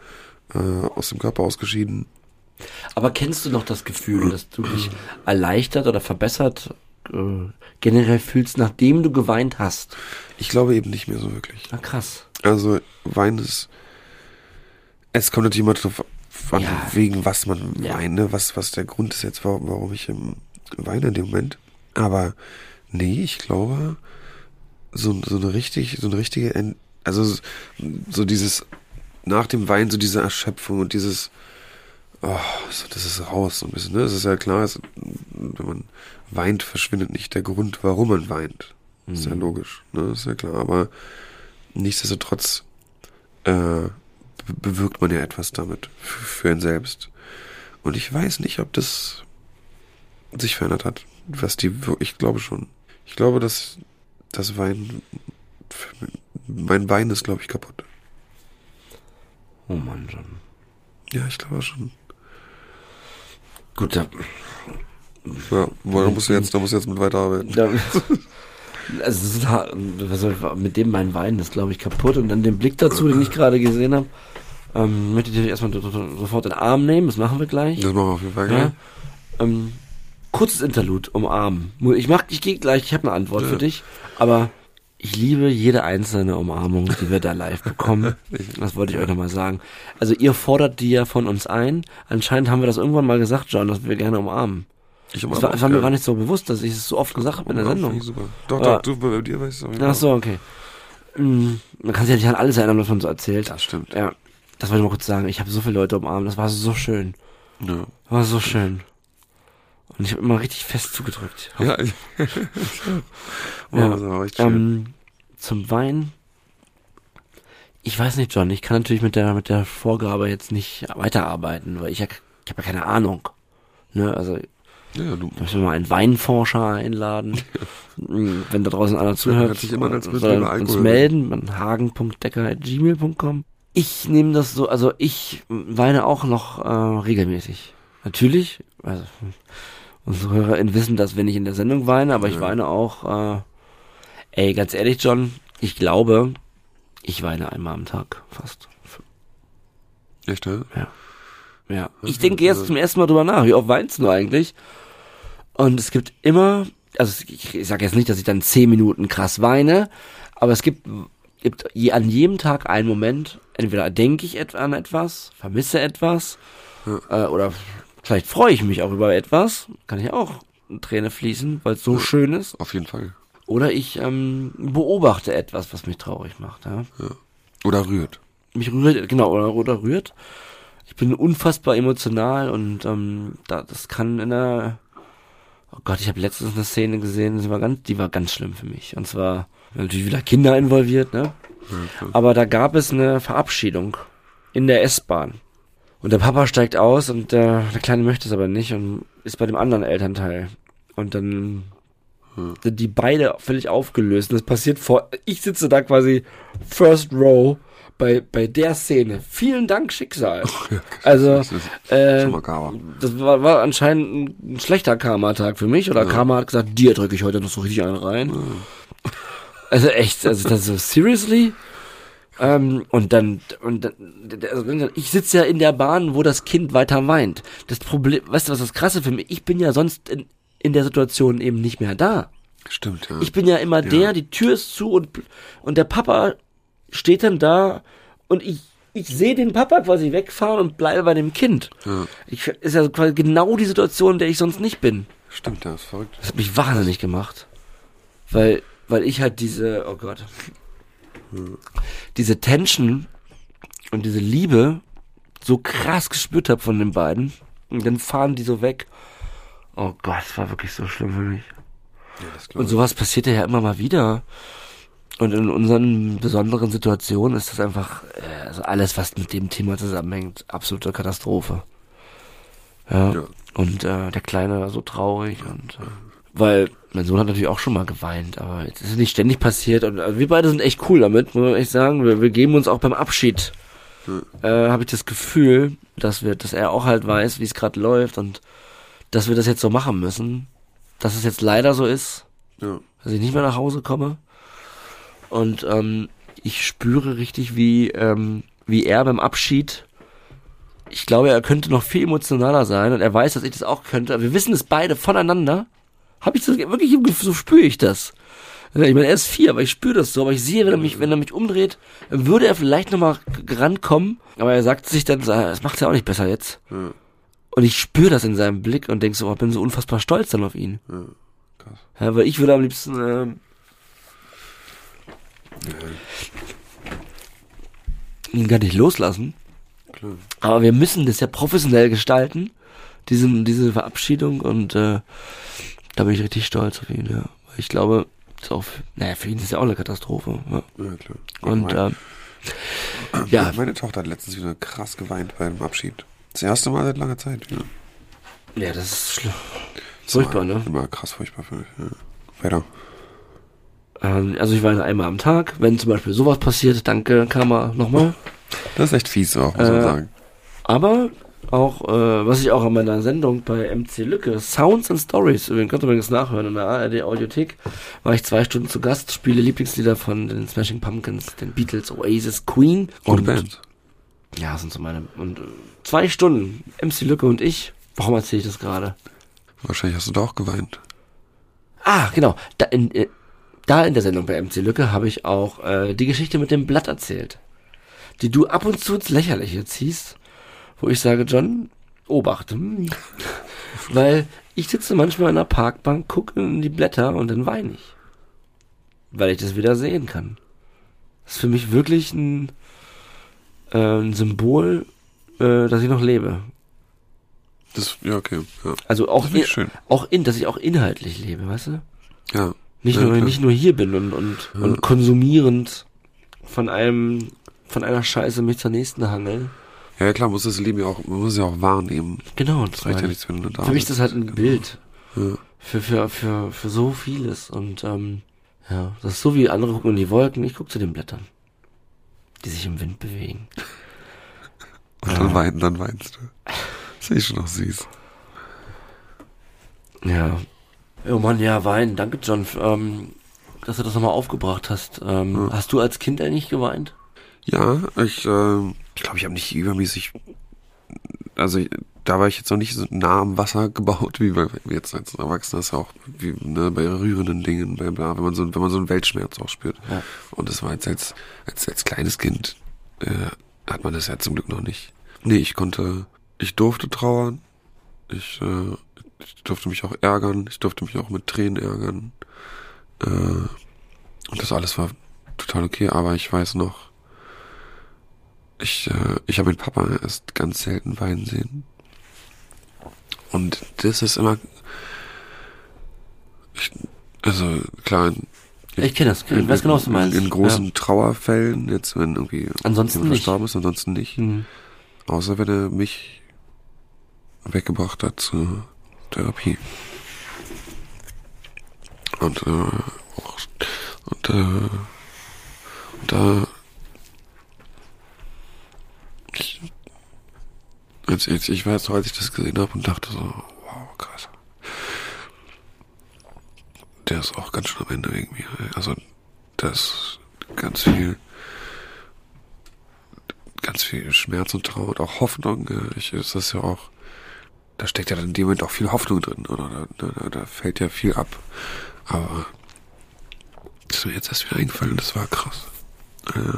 äh, aus dem Körper ausgeschieden. Aber kennst du noch das Gefühl, dass du dich erleichtert oder verbessert äh, generell fühlst, nachdem du geweint hast? Ich glaube eben nicht mehr so wirklich. Na krass. Also Wein ist. Es kommt natürlich immer drauf an, Ja. wegen was man Ja. weint, ne? was, was der Grund ist jetzt, warum, warum ich weine in dem Moment. Aber nee, ich glaube, so, so eine richtig, so eine richtige, also so- dieses, nach dem Wein, so diese Erschöpfung und dieses, oh, so, das ist raus so ein bisschen, ne? Das ist ja klar, es, wenn man weint, verschwindet nicht der Grund, warum man weint. Ist ja logisch, ne? Ist ja klar. Aber nichtsdestotrotz äh, be- bewirkt man ja etwas damit für einen selbst. Und ich weiß nicht, ob das sich verändert hat. Was die, ich glaube schon. Ich glaube, dass das Wein, mein Wein ist, glaube ich, kaputt. Oh Mann, John. Ja, ich glaube schon. Gut, da, Ja, da musst du jetzt, da musst du jetzt mit weiterarbeiten. da also mit dem mein Wein ist, glaube ich, kaputt. Und dann den Blick dazu, den ich gerade gesehen habe, ähm, möchte ich dich erstmal so- so- sofort in den Arm nehmen. Das machen wir gleich. Das machen wir auf jeden Fall, Ja. gell? Ähm, kurzes Interlude, umarmen. Ich mach, ich gehe gleich, ich habe eine Antwort Ja. für dich, aber ich liebe jede einzelne Umarmung, die wir da live bekommen. Das wollte ich euch nochmal sagen. Also ihr fordert die ja von uns ein. Anscheinend haben wir das irgendwann mal gesagt, John, dass wir gerne umarmen. Ich Das umarme war, auch das war mir gar nicht so bewusst, dass ich es so oft gesagt habe in der Sendung. Super. Doch, doch, du, bei dir weißt du auch Ach so, okay. Mm, Man kann sich ja nicht an alles erinnern, was man so erzählt. Das stimmt. Ja, das wollte ich mal kurz sagen. Ich habe so viele Leute umarmt, das war so schön. Ja. War so schön. Und ich habe immer richtig fest zugedrückt. Ja, ich, Ja, schön. Ähm, zum Wein. Ich weiß nicht, John. Ich kann natürlich mit der mit der Vorgabe jetzt nicht weiterarbeiten, weil ich ja, ich habe ja keine Ahnung. Ne, also ja, du, ich will mal einen Weinforscher einladen. Mm, Wenn da draußen einer zuhört, hört sich immer würdest soll uns Alkohol melden. an hagen.decker.gmail.com. Ich nehme das so, also ich weine auch noch äh, regelmäßig. Natürlich, also unsere HörerInnen wissen das, wenn ich in der Sendung weine, aber ich Ja. weine auch, äh, ey, ganz ehrlich, John, ich glaube, ich weine einmal am Tag fast. echt, ne? Ja. Das Ich denke jetzt also- zum ersten Mal drüber nach, wie oft weinst du eigentlich? Und es gibt immer, also ich, ich sage jetzt nicht, dass ich dann zehn Minuten krass weine, aber es gibt gibt je, an jedem Tag einen Moment, entweder denke ich et an etwas, vermisse etwas, äh, oder vielleicht freue ich mich auch über etwas, kann ich auch eine Träne fließen, weil es so schön ist. Auf jeden Fall. Oder ich ähm, beobachte etwas, was mich traurig macht. Ja. Ja. Oder rührt. Mich rührt, genau, oder, oder rührt. Ich bin unfassbar emotional und ähm, da, das kann in der Oh Gott, ich habe letztens eine Szene gesehen, die war ganz, die war ganz schlimm für mich. Und zwar natürlich wieder Kinder involviert, ne? Aber da gab es eine Verabschiedung in der S-Bahn. Und der Papa steigt aus und der, der Kleine möchte es aber nicht und ist bei dem anderen Elternteil. Und dann sind die beide völlig aufgelöst. Und das passiert vor, ich sitze da quasi first row bei, bei der Szene. Vielen Dank, Schicksal. Also, Das äh, das war, war anscheinend ein, ein schlechter Karma-Tag für mich. Oder Karma hat gesagt, dir drücke ich heute noch so richtig einen rein. Also echt, also das so, seriously? Ähm, und dann, und dann, also ich sitze ja in der Bahn, wo das Kind weiter weint. Das Problem, weißt du, was das Krasse für mich? Ich bin ja sonst in, in der Situation eben nicht mehr da. Stimmt, ja. Ich bin ja immer der, die Tür ist zu und, und der Papa steht dann da und ich, ich sehe den Papa quasi wegfahren und bleibe bei dem Kind. ja. Ich, ist ja quasi genau die Situation, in der ich sonst nicht bin. Stimmt, ja, ist verrückt. Das hat mich wahnsinnig gemacht. Weil, weil ich halt diese, oh Gott, diese Tension und diese Liebe so krass gespürt habe von den beiden. Und dann fahren die so weg. Oh Gott, das war wirklich so schlimm für mich. Ja, Und sowas passiert ja immer mal wieder. Und in unseren besonderen Situationen ist das einfach, äh, also alles, was mit dem Thema zusammenhängt, absolute Katastrophe. Ja. Ja. Und äh, der Kleine war so traurig und äh, weil mein Sohn hat natürlich auch schon mal geweint, aber es ist nicht ständig passiert und äh, wir beide sind echt cool damit, muss man echt sagen. Wir, wir geben uns auch beim Abschied, äh, habe ich das Gefühl, dass wir, dass er auch halt weiß, wie es gerade läuft und dass wir das jetzt so machen müssen, dass es jetzt leider so ist, Ja. dass ich nicht mehr nach Hause komme. Und ähm, ich spüre richtig, wie, ähm, wie er beim Abschied, ich glaube, er könnte noch viel emotionaler sein und er weiß, dass ich das auch könnte. Wir wissen es beide voneinander. Habe ich das wirklich im Gefühl, so spüre ich das. Ich meine, er ist vier, aber ich spüre das so. Aber ich sehe, wenn er mich, wenn er mich umdreht, würde er vielleicht nochmal rankommen. Aber er sagt sich dann, das macht ja auch nicht besser jetzt. Ja. Und ich spüre das in seinem Blick und denk so, oh, bin so unfassbar stolz dann auf ihn. Ja. Krass. Ja, weil ich würde am liebsten ähm, ihn gar nicht loslassen. Klar. Aber wir müssen das ja professionell gestalten, diesen, diese Verabschiedung und äh, da bin ich richtig stolz auf ihn, ja. Weil ich glaube, ist auch, naja, für ihn ist ja auch eine Katastrophe. Ja. Ja, klar. Und meine, ähm, ja, meine Tochter hat letztens wieder krass geweint bei dem Abschied. Das erste Mal seit langer Zeit. Ja. ja, das ist schlimm. Das Furchtbar, ne? Immer krass furchtbar für mich. Ja. Weiter. Ähm, also ich weine einmal am Tag, wenn zum Beispiel sowas passiert, danke, Karma, nochmal. Das ist echt fies auch, muss man Äh, sagen. Aber auch, äh, was ich auch an meiner Sendung bei MC Lücke, Sounds and Stories, übrigens könnt ihr übrigens nachhören in der ARD Audiothek, war ich zwei Stunden zu Gast, spiele Lieblingslieder von den Smashing Pumpkins, den Beatles, Oasis, Queen. Gute Band. Ja, sind so meine, und äh, zwei Stunden, MC Lücke und ich. Warum erzähle ich das gerade? Wahrscheinlich hast du da auch geweint. Ah, genau. Da in, äh, da in der Sendung bei MC Lücke habe ich auch äh, die Geschichte mit dem Blatt erzählt, die du ab und zu ins Lächerliche ziehst, wo ich sage, John, obacht. Weil ich sitze manchmal in einer Parkbank, gucke in die Blätter und dann weine ich. Weil ich das wieder sehen kann. Das ist für mich wirklich ein, äh, ein Symbol, äh, dass ich noch lebe. Das, ja, okay. Ja. Also auch, in, schön. auch in, dass ich auch inhaltlich lebe, weißt du? Ja. Nicht Ja, nur, klar. nicht nur hier bin und, und, und konsumierend von einem, von einer Scheiße mich zur nächsten hangel. Ja, klar, muss das Leben ja auch, man muss es ja auch wahrnehmen. Genau, Das reicht ja nichts, wenn du da Für mich ist das halt ein Bild Ja. für, für, für, für so vieles. Und ähm, ja, das ist so wie andere gucken in die Wolken, ich gucke zu den Blättern, die sich im Wind bewegen. Und dann weinen, dann weinst du. Das ist schon noch süß. Ja. Oh Mann, ja, Wein. Danke, John, ähm, dass du das nochmal aufgebracht hast. Ähm, Hast du als Kind eigentlich geweint? Ja, ich, ähm, ich glaube, ich habe nicht übermäßig, also da war ich jetzt noch nicht so nah am Wasser gebaut, wie bei jetzt als Erwachsener ist ja auch wie ne, bei rührenden Dingen, bei bla, wenn man so wenn man so einen Weltschmerz auch spürt. Ja. Und das war jetzt als als als kleines Kind äh, hat man das ja zum Glück noch nicht. Nee, ich konnte, ich durfte trauern, ich, äh, ich durfte mich auch ärgern, ich durfte mich auch mit Tränen ärgern. Äh, und das alles war total okay, aber ich weiß noch, ich, äh, ich habe meinen Papa erst ganz selten weinen sehen. Und das ist immer, ich, also klar, in, Ich kenne das, ich weiß genau, was du meinst. in großen Trauerfällen, jetzt wenn irgendwie Ansonsten jemand nicht. verstorben ist, ansonsten nicht. Ja. Mhm. Außer wenn er mich weggebracht hat zur Therapie. Und, äh, auch, und, äh, und da, ich, als, als, ich weiß noch, als ich das gesehen habe und dachte so, wow, krass. Der ist auch ganz schön am Ende mir. Also, das ganz viel, ganz viel Schmerz und Trauer und auch Hoffnung. Ich, ist das ja auch, da steckt ja dann in dem Moment auch viel Hoffnung drin, oder? Da, da, da fällt ja viel ab. Aber ist mir jetzt erst wieder eingefallen, das war krass. Äh,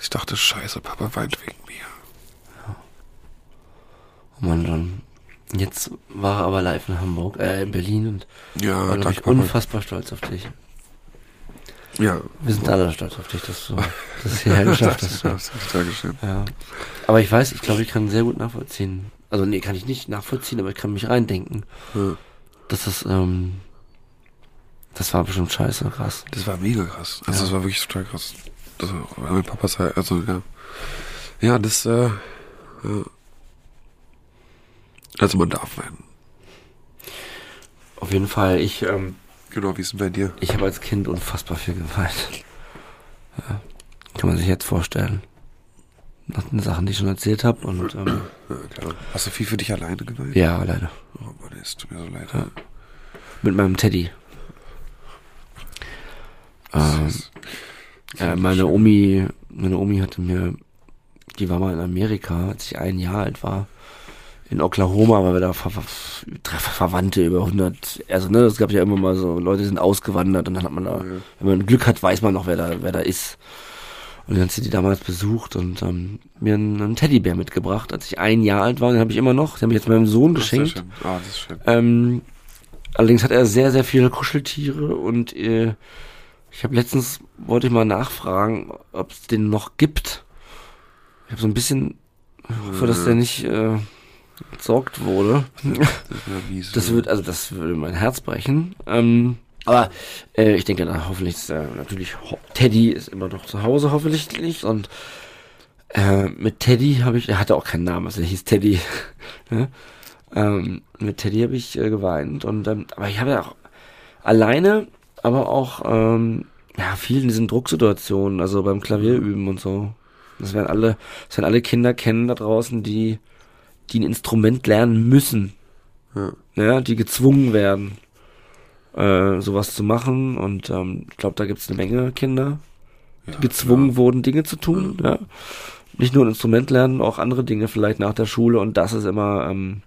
ich dachte, scheiße, Papa weint wegen mir. Oh Mann, dann. Jetzt war er aber live in Hamburg, äh, in Berlin und Ja, war, danke, unfassbar stolz auf dich. Ja. Wir sind alle stolz auf dich, dass du das hierher geschafft hast. Ja. Dankeschön. ja. Aber ich weiß, ich glaube, ich kann sehr gut nachvollziehen. Also nee, kann ich nicht nachvollziehen, aber ich kann mich reindenken. Ja. dass das, ähm, das war bestimmt scheiße, krass. Das war mega krass. Also Ja. das war wirklich total krass. Also, mein Papa sei, also ja. Ja, das, äh, ja. Also man darf weinen. Auf jeden Fall, ich, ähm, Genau, wie ist denn bei dir? ich habe als Kind unfassbar viel geweint. Ja. Kann man sich jetzt vorstellen. Nach den Sachen, die ich schon erzählt habe und, ähm, Ja, klar. Hast du viel für dich alleine geweint? ja, leider. Oh Mann, es tut mir so leid. Ja. Mit meinem Teddy. Ähm, äh, meine Omi, meine Omi hatte mir, die war mal in Amerika, als ich ein Jahr alt war, in Oklahoma, weil wir da Ver Ver Ver Verwandte über 100, also ne, es gab ja immer mal so, Leute sind ausgewandert und dann hat man da, wenn man Glück hat, weiß man noch, wer da, wer da ist. Und dann hat sie die damals besucht und ähm, mir einen, einen Teddybär mitgebracht, als ich ein Jahr alt war, den habe ich immer noch, den habe ich jetzt meinem Sohn Das ist geschenkt. schön. Ah, das ist schön. Ähm, allerdings hat er sehr, sehr viele Kuscheltiere und äh, ich habe letztens, wollte ich mal nachfragen, ob es den noch gibt. Ich habe so ein bisschen, hoffe, dass der nicht äh, entsorgt wurde. Das. Das wird, also das würde mein Herz brechen. Ähm, aber äh, ich denke, na, hoffentlich ist äh, natürlich Teddy ist immer noch zu Hause hoffentlich und äh, mit Teddy habe ich, er hatte auch keinen Namen, also er hieß Teddy. ne? ähm, mit Teddy habe ich äh, geweint und ähm, aber ich habe ja auch alleine, aber auch ähm, ja viel in diesen Drucksituationen, also beim Klavierüben und so. Das werden alle, das werden alle Kinder kennen da draußen, die die ein Instrument lernen müssen Ja. ja, die gezwungen werden, äh, sowas zu machen. Und ähm, ich glaube, da gibt es eine Menge Kinder, die Ja, gezwungen wurden, Dinge zu tun. Ja. Nicht nur ein Instrument lernen, auch andere Dinge vielleicht nach der Schule. Und das ist immer, ähm,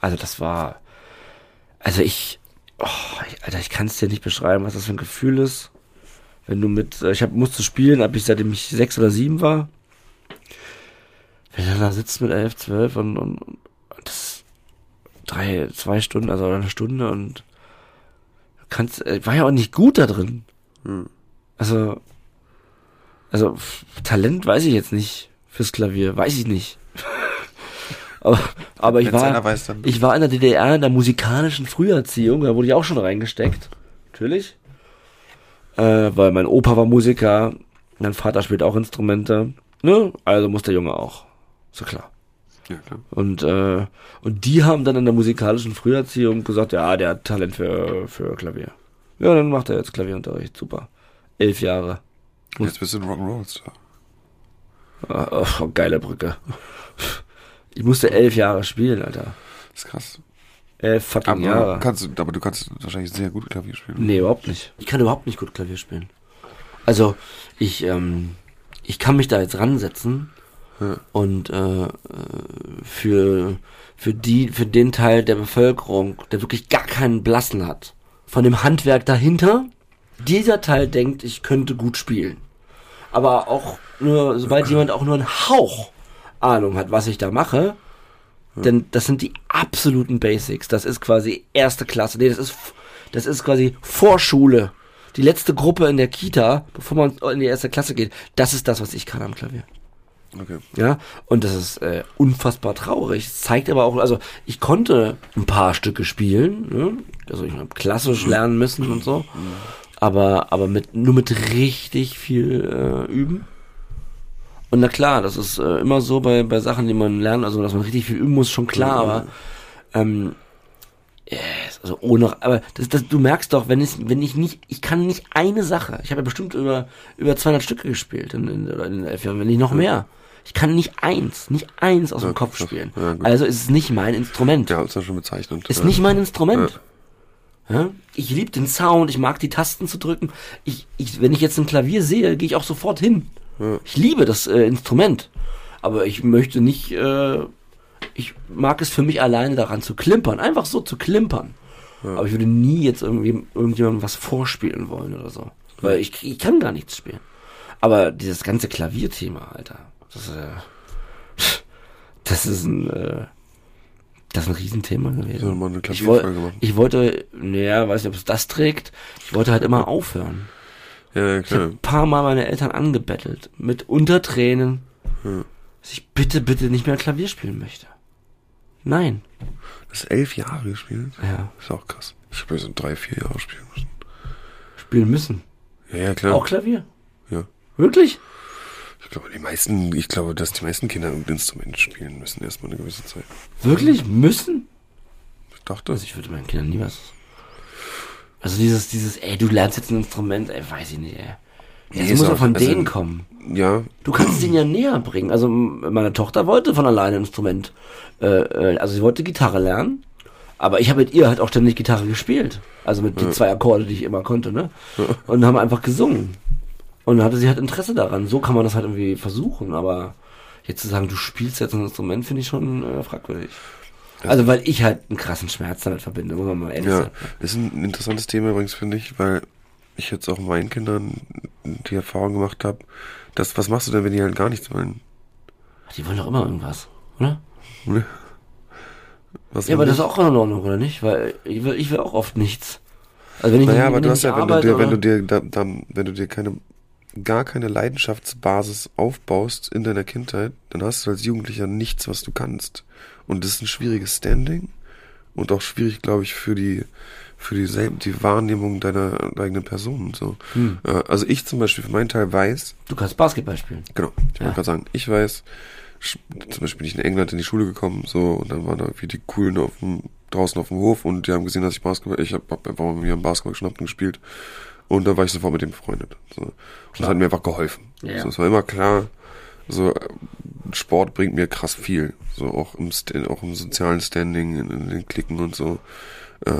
also das war, also ich, oh, Alter, ich kann es dir nicht beschreiben, was das für ein Gefühl ist. Wenn du mit, äh, ich hab, musste spielen, ab ich seitdem ich sechs oder sieben war. Wenn du da sitzt mit elf, zwölf und, und, und das drei, zwei Stunden, also eine Stunde und du kannst, äh, war ja auch nicht gut da drin. Hm. Also, also Talent weiß ich jetzt nicht fürs Klavier, weiß ich nicht. aber, aber ich war, ich war in der DDR in der musikalischen Früherziehung, da wurde ich auch schon reingesteckt. Natürlich. Äh, weil mein Opa war Musiker, mein Vater spielt auch Instrumente. Ne? Also muss der Junge auch. So klar. ja, klar. Und, äh, und die haben dann in der musikalischen Früherziehung gesagt, ja, der hat Talent für, für Klavier. Ja, dann macht er jetzt Klavierunterricht. Super. Elf Jahre. Jetzt bist du ein Rock'n'Roll-Star. Ah, Oh, geile Brücke. Ich musste elf Jahre spielen, Alter. Das ist krass. Elf fucking Aber, Jahre. kannst, du- aber du kannst wahrscheinlich sehr gut Klavier spielen. Nee, überhaupt nicht. Ich kann überhaupt nicht gut Klavier spielen. Also, ich, ähm, ich kann mich da jetzt ransetzen Ja. Und äh, für, für, die, für den Teil der Bevölkerung, der wirklich gar keinen Blassen hat, von dem Handwerk dahinter, dieser Teil denkt, ich könnte gut spielen. Aber auch nur, sobald jemand auch nur einen Hauch Ahnung hat, was ich da mache, ja. denn das sind die absoluten Basics. Das ist quasi erste Klasse. Nee, das ist, das ist quasi Vorschule. Die letzte Gruppe in der Kita, bevor man in die erste Klasse geht. Das ist das, was ich kann am Klavier. Okay. Ja, und das ist äh, unfassbar traurig. Es zeigt aber auch, also ich konnte ein paar Stücke spielen, ne? also ich habe klassisch lernen müssen und so, aber aber mit nur mit richtig viel äh, üben. Und na klar, das ist äh, immer so bei bei Sachen, die man lernt, also dass man richtig viel üben muss, schon klar, aber ähm, Yes, also ohne, aber das, das, du merkst doch, wenn ich, wenn ich nicht, ich kann nicht eine Sache. Ich habe ja bestimmt über über 200 Stücke gespielt in, in, in elf Jahren, wenn nicht noch mehr. Ich kann nicht eins, nicht eins aus ja, dem Kopf spielen. Ja, also ist es nicht mein Instrument. Ja, ist ja schon bezeichnend. Ist nicht mein Instrument. Ja. Ich liebe den Sound, ich mag die Tasten zu drücken. Ich, ich, wenn ich jetzt ein Klavier sehe, gehe ich auch sofort hin. Ich liebe das äh, Instrument. Aber ich möchte nicht, äh, ich mag es für mich alleine daran zu klimpern. Einfach so zu klimpern. Aber ich würde nie jetzt irgendwie irgendjemandem was vorspielen wollen oder so. Weil ich, ich kann gar nichts spielen. Aber dieses ganze Klavierthema, Alter. Das, äh, das ist ein, äh, das ist ein Riesenthema gewesen. Ja, ich, woll, ich wollte, naja, weiß nicht, ob es das trägt. Ich wollte halt immer aufhören. Ja, klar. Ich habe ein paar Mal meine Eltern angebettelt, mit Untertränen, ja. dass ich bitte, bitte nicht mehr Klavier spielen möchte. Nein. Das ist elf Jahre gespielt? Ja. Ist auch krass. Ich habe so drei, vier Jahre spielen müssen. Spielen müssen? Ja, ja, klar. Auch Klavier? Ja. Wirklich? Ich glaube, die meisten, ich glaube, dass die meisten Kinder ein Instrument spielen müssen erstmal eine gewisse Zeit. Wirklich? Müssen? Ich dachte. Also ich würde meinen Kindern nie was. Also dieses, dieses, ey, du lernst jetzt ein Instrument, ey, weiß ich nicht, ey. Das nee, muss ja von also, denen kommen. Ja. Du kannst denen ja näher bringen. Also meine Tochter wollte von alleine ein Instrument. Äh, äh, also sie wollte Gitarre lernen. Aber ich habe mit ihr halt auch ständig Gitarre gespielt. Also mit ja. die zwei Akkorde, die ich immer konnte, ne? Ja. Und haben einfach gesungen. Und dann hatte sie halt Interesse daran. So kann man das halt irgendwie versuchen, aber jetzt zu sagen, du spielst jetzt ein Instrument, finde ich schon äh, fragwürdig. Also weil ich halt einen krassen Schmerz damit verbinde, muss man mal ehrlich ja, sein. ist ein interessantes Thema übrigens, finde ich, weil ich jetzt auch meinen Kindern die Erfahrung gemacht habe, dass, was machst du denn, wenn die halt gar nichts wollen? Die wollen doch immer irgendwas, oder? Ne? Was ja, aber das ist auch in Ordnung, oder nicht? Weil ich will, ich will auch oft nichts. Also wenn ich naja, aber du hast ja, wenn du dir, wenn du dir, da, da, wenn du dir keine gar keine Leidenschaftsbasis aufbaust in deiner Kindheit, dann hast du als Jugendlicher nichts, was du kannst. Und das ist ein schwieriges Standing und auch schwierig, glaube ich, für die für die, die Wahrnehmung deiner eigenen Person so. Hm. Äh, also ich zum Beispiel für meinen Teil weiß. Du kannst Basketball spielen. Genau. Ich ja. wollte gerade sagen, ich weiß, zum Beispiel bin ich in England in die Schule gekommen, so, und dann waren da wie die Coolen auf dem, draußen auf dem Hof und die haben gesehen, dass ich Basketball, ich habe hab einfach mal mir einen Basketball geschnappt und gespielt. Und da war ich sofort mit dem befreundet. So. Und das hat mir einfach geholfen. Ja. So, es war immer klar, so Sport bringt mir krass viel. So auch im, auch im sozialen Standing, in, in den Klicken und so. Äh,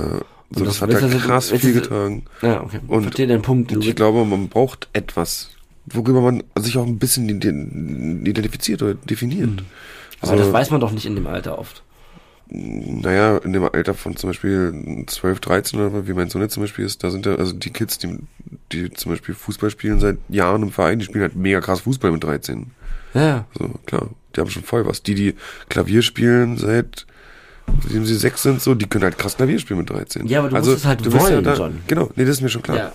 so, das, das hat halt krass viel getragen. Ja, okay. Und, Verstehe den Punkt. Und ich glaube, man braucht etwas, worüber man sich auch ein bisschen identifiziert oder definiert. Mhm. Aber also, das weiß man doch nicht in dem Alter oft naja, in dem Alter von zum Beispiel 12, 13 oder wie mein Sohn jetzt zum Beispiel ist, da sind ja, also die Kids, die, die zum Beispiel Fußball spielen seit Jahren im Verein, die spielen halt mega krass Fußball mit 13. Ja. So, klar. Die haben schon voll was. Die, die Klavier spielen seit, seitdem sie sechs sind, so, die können halt krass Klavier spielen mit 13. Ja, aber du also, musst es halt du wollen, ja da, John. Genau, nee, das ist mir schon klar. Ja.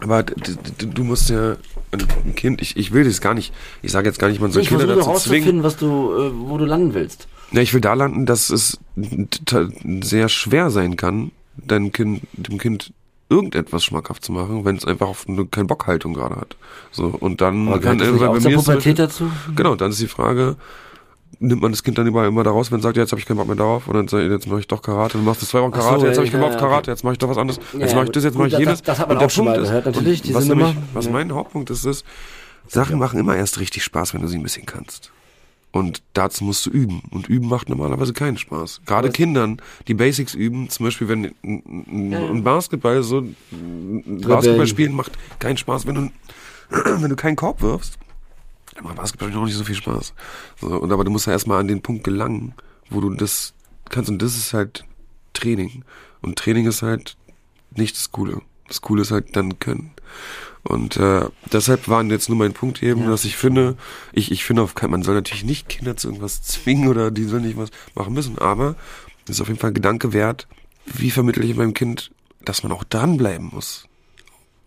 Aber du, musst ja ein Kind, ich, ich will das gar nicht, ich sage jetzt gar nicht, man soll ich Kinder dazu zwingen. was du, äh, wo du landen willst. Ja, ich will da landen, dass es sehr schwer sein kann, deinem Kind, dem Kind irgendetwas schmackhaft zu machen, wenn es einfach auf eine keine Bockhaltung gerade hat. So und dann Aber kann irgendwann bei mir Pubertät dazu? Genau, dann ist die Frage, nimmt man das Kind dann immer, immer da raus, wenn es sagt, ja, jetzt habe ich keinen Bock mehr darauf und dann sagt, jetzt mache ich doch Karate, dann machst du zwei Wochen Karate, so, jetzt habe ich keinen Bock auf Karate, jetzt mache ich doch was anderes, jetzt ja, mache ich das, jetzt mache ich jenes. Das, das hat man und auch schon mal gehört, natürlich, was, nämlich, was mein Hauptpunkt ist, ist, Sachen machen immer erst richtig Spaß, wenn du sie ein bisschen kannst. Und dazu musst du üben. Und üben macht normalerweise keinen Spaß. Gerade Was? Kindern, die Basics üben, zum Beispiel, wenn ein, ein Basketball so, Basketball spielen macht keinen Spaß, wenn du, wenn du keinen Korb wirfst. dann macht Basketball noch nicht so viel Spaß. So, und aber du musst ja erstmal an den Punkt gelangen, wo du das kannst. Und das ist halt Training. Und Training ist halt nicht das Coole. Das Coole ist halt dann können. Und äh, deshalb waren jetzt nur mein Punkt eben, ja, dass ich finde, ich, ich finde auf keinen, man soll natürlich nicht Kinder zu irgendwas zwingen oder die sollen nicht was machen müssen, aber es ist auf jeden Fall ein Gedanke wert, wie vermittle ich meinem Kind, dass man auch dranbleiben muss.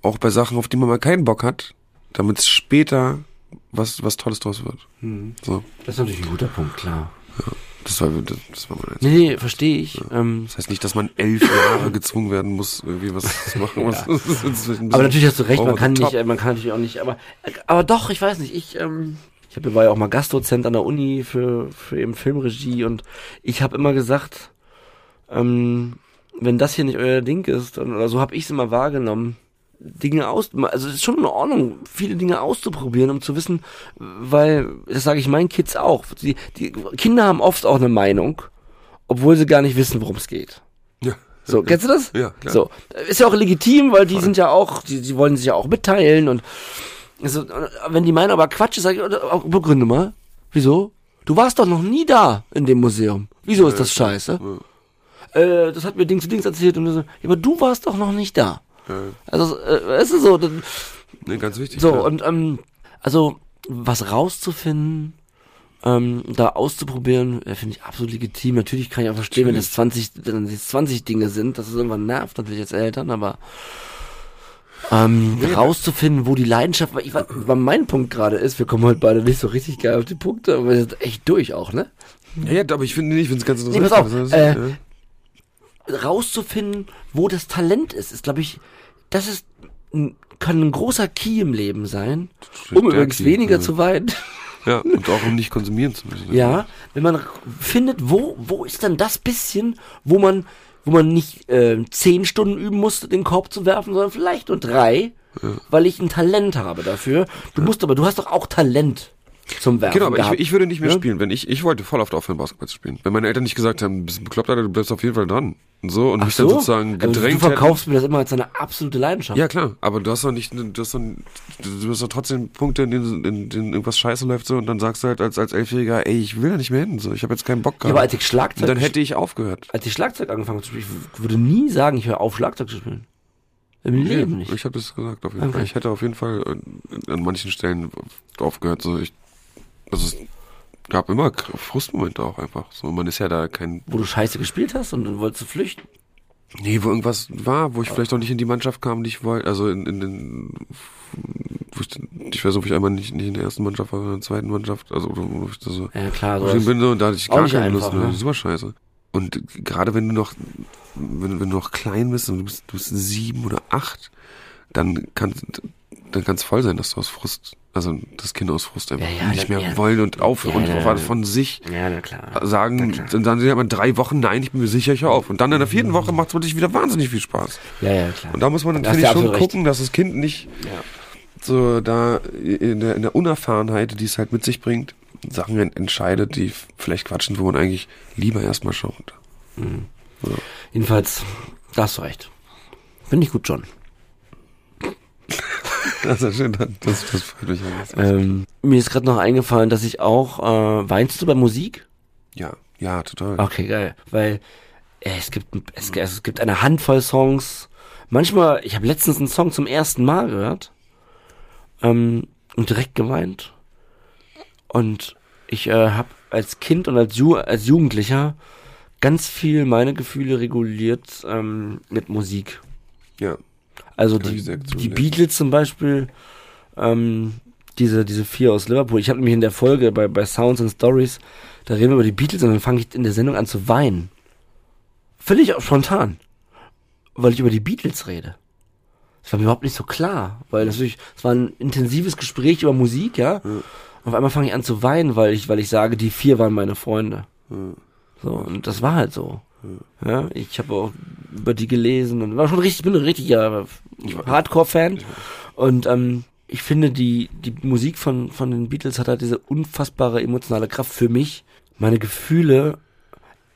Auch bei Sachen, auf die man mal keinen Bock hat, damit es später was, was Tolles draus wird. Mhm. So. Das ist natürlich ein guter Punkt, klar. Ja. Das war, das, das war mein Nee, nee verstehe ich. Ja. Ähm, das heißt nicht, dass man elf Jahre gezwungen werden muss, irgendwie was zu machen. Was, ja. aber natürlich hast du recht, man kann nicht, man kann natürlich auch nicht, aber, aber doch, ich weiß nicht, ich, ähm, ich hab, war ja auch mal Gastdozent an der Uni für, für eben Filmregie und ich habe immer gesagt, ähm, wenn das hier nicht euer Ding ist, oder so habe ich es immer wahrgenommen, Dinge aus, also es ist schon in Ordnung, viele Dinge auszuprobieren, um zu wissen, weil, das sage ich meinen Kids auch, die, die Kinder haben oft auch eine Meinung, obwohl sie gar nicht wissen, worum es geht. Ja. So, kennst du das? Ja, klar. So, ist ja auch legitim, weil die sind ja auch, die, die wollen sich ja auch mitteilen und also, wenn die meinen aber Quatsch ist, sag ich, begründe mal, wieso? Du warst doch noch nie da in dem Museum. Wieso ist das scheiße? Äh, das hat mir Ding zu Dings erzählt und so, ja, aber du warst doch noch nicht da. Also, äh, es ist so. Dann, nee, ganz wichtig. So, ja. und ähm, also was rauszufinden, ähm, da auszuprobieren, äh, finde ich absolut legitim. Natürlich kann ich auch verstehen, wenn es 20, wenn es 20 Dinge sind, dass es irgendwann nervt, natürlich als Eltern, aber ähm, nee, rauszufinden, wo die Leidenschaft, weil ich weil mein Punkt gerade ist, wir kommen heute beide nicht so richtig geil auf die Punkte, aber wir sind echt durch auch, ne? Ja, ja aber ich finde nicht, ich finde es ganz interessant. Nee, pass auf, äh, ja rauszufinden, wo das Talent ist, ist, glaube ich, das ist, kann ein großer Key im Leben sein, um übrigens Key, weniger ja. zu weinen. Ja, und auch um nicht konsumieren zu müssen. Ja, wenn man findet, wo, wo ist dann das bisschen, wo man, wo man nicht äh, zehn Stunden üben muss, den Korb zu werfen, sondern vielleicht nur drei, ja. weil ich ein Talent habe dafür. Du musst aber, du hast doch auch Talent zum Werfen Genau, aber ich, ich, würde nicht mehr ja? spielen, wenn ich, ich wollte voll oft aufhören, Basketball zu spielen. Wenn meine Eltern nicht gesagt haben, bist du bekloppt, Alter, du bleibst auf jeden Fall dran. Und so, und Ach mich so? dann sozusagen gedrängt aber Du verkaufst hätten. mir das immer als eine absolute Leidenschaft. Ja, klar, aber du hast doch nicht, du hast doch, du hast doch trotzdem Punkte, in denen, in denen irgendwas scheiße läuft, so, und dann sagst du halt als, als Elfjähriger, ey, ich will da nicht mehr hin, so, ich habe jetzt keinen Bock gehabt. Ja, aber als ich Schlagzeug... Und dann hätte ich aufgehört. Als ich Schlagzeug angefangen zu spielen, ich würde nie sagen, ich höre auf, Schlagzeug zu spielen. Im Leben nicht. Ich habe das gesagt, auf jeden okay. Fall. Ich hätte auf jeden Fall an manchen Stellen aufgehört, so, ich also es gab immer Frustmomente auch einfach. So, man ist ja da kein. Wo du Scheiße gespielt hast und dann wolltest du flüchten? Nee, wo irgendwas war, wo ich vielleicht auch nicht in die Mannschaft kam, die ich wollte. Also in, in den. Wo ich, ich weiß nicht, ob ich einmal nicht, nicht in der ersten Mannschaft war, sondern in der zweiten Mannschaft. Also, wo ich da so. Ja, klar, so. Ich bin so, und da hatte ich gar keine Lust mehr. Ne? Super scheiße. Und gerade wenn du noch, wenn, wenn du noch klein bist und du bist, du bist sieben oder acht, dann kann, dann kann es voll sein, dass du aus Frust also das Kind aus Frust einfach ja, ja, nicht mehr ja. wollen und aufhören und auf, von sich sagen, dann sagen sie aber drei Wochen, nein, ich bin mir sicher, ich höre auf. Und dann in der vierten Woche macht es wirklich wieder wahnsinnig viel Spaß. Ja, ja, klar. Und da muss man natürlich schon gucken, dass das Kind nicht so da in der, in der Unerfahrenheit, die es halt mit sich bringt, Sachen entscheidet, die vielleicht quatschen, wo man eigentlich lieber erstmal schaut. Mhm. Jedenfalls, da hast du recht. Finde ich gut, John. Das ist schön, das, das freut mich ähm, Mir ist gerade noch eingefallen, dass ich auch, äh, weinst du bei Musik? Ja, ja, total. Okay, geil. Weil äh, es gibt es, es gibt eine Handvoll Songs. Manchmal, ich habe letztens einen Song zum ersten Mal gehört ähm, und direkt geweint. Und ich äh, habe als Kind und als, Ju als Jugendlicher ganz viel meine Gefühle reguliert ähm, mit Musik. Ja. Also die, die Beatles zum Beispiel, ähm, diese, diese vier aus Liverpool. Ich habe nämlich in der Folge bei, bei Sounds and Stories, da reden wir über die Beatles und dann fange ich in der Sendung an zu weinen. Völlig spontan. Weil ich über die Beatles rede. Das war mir überhaupt nicht so klar, weil natürlich, es war ein intensives Gespräch über Musik, ja. ja. Auf einmal fange ich an zu weinen, weil ich, weil ich sage, die vier waren meine Freunde. Ja. So, und das war halt so. Ja, ich habe auch über die gelesen und war schon richtig, bin ein richtiger Hardcore-Fan. Und ähm, ich finde, die, die Musik von, von den Beatles hat halt diese unfassbare emotionale Kraft für mich, meine Gefühle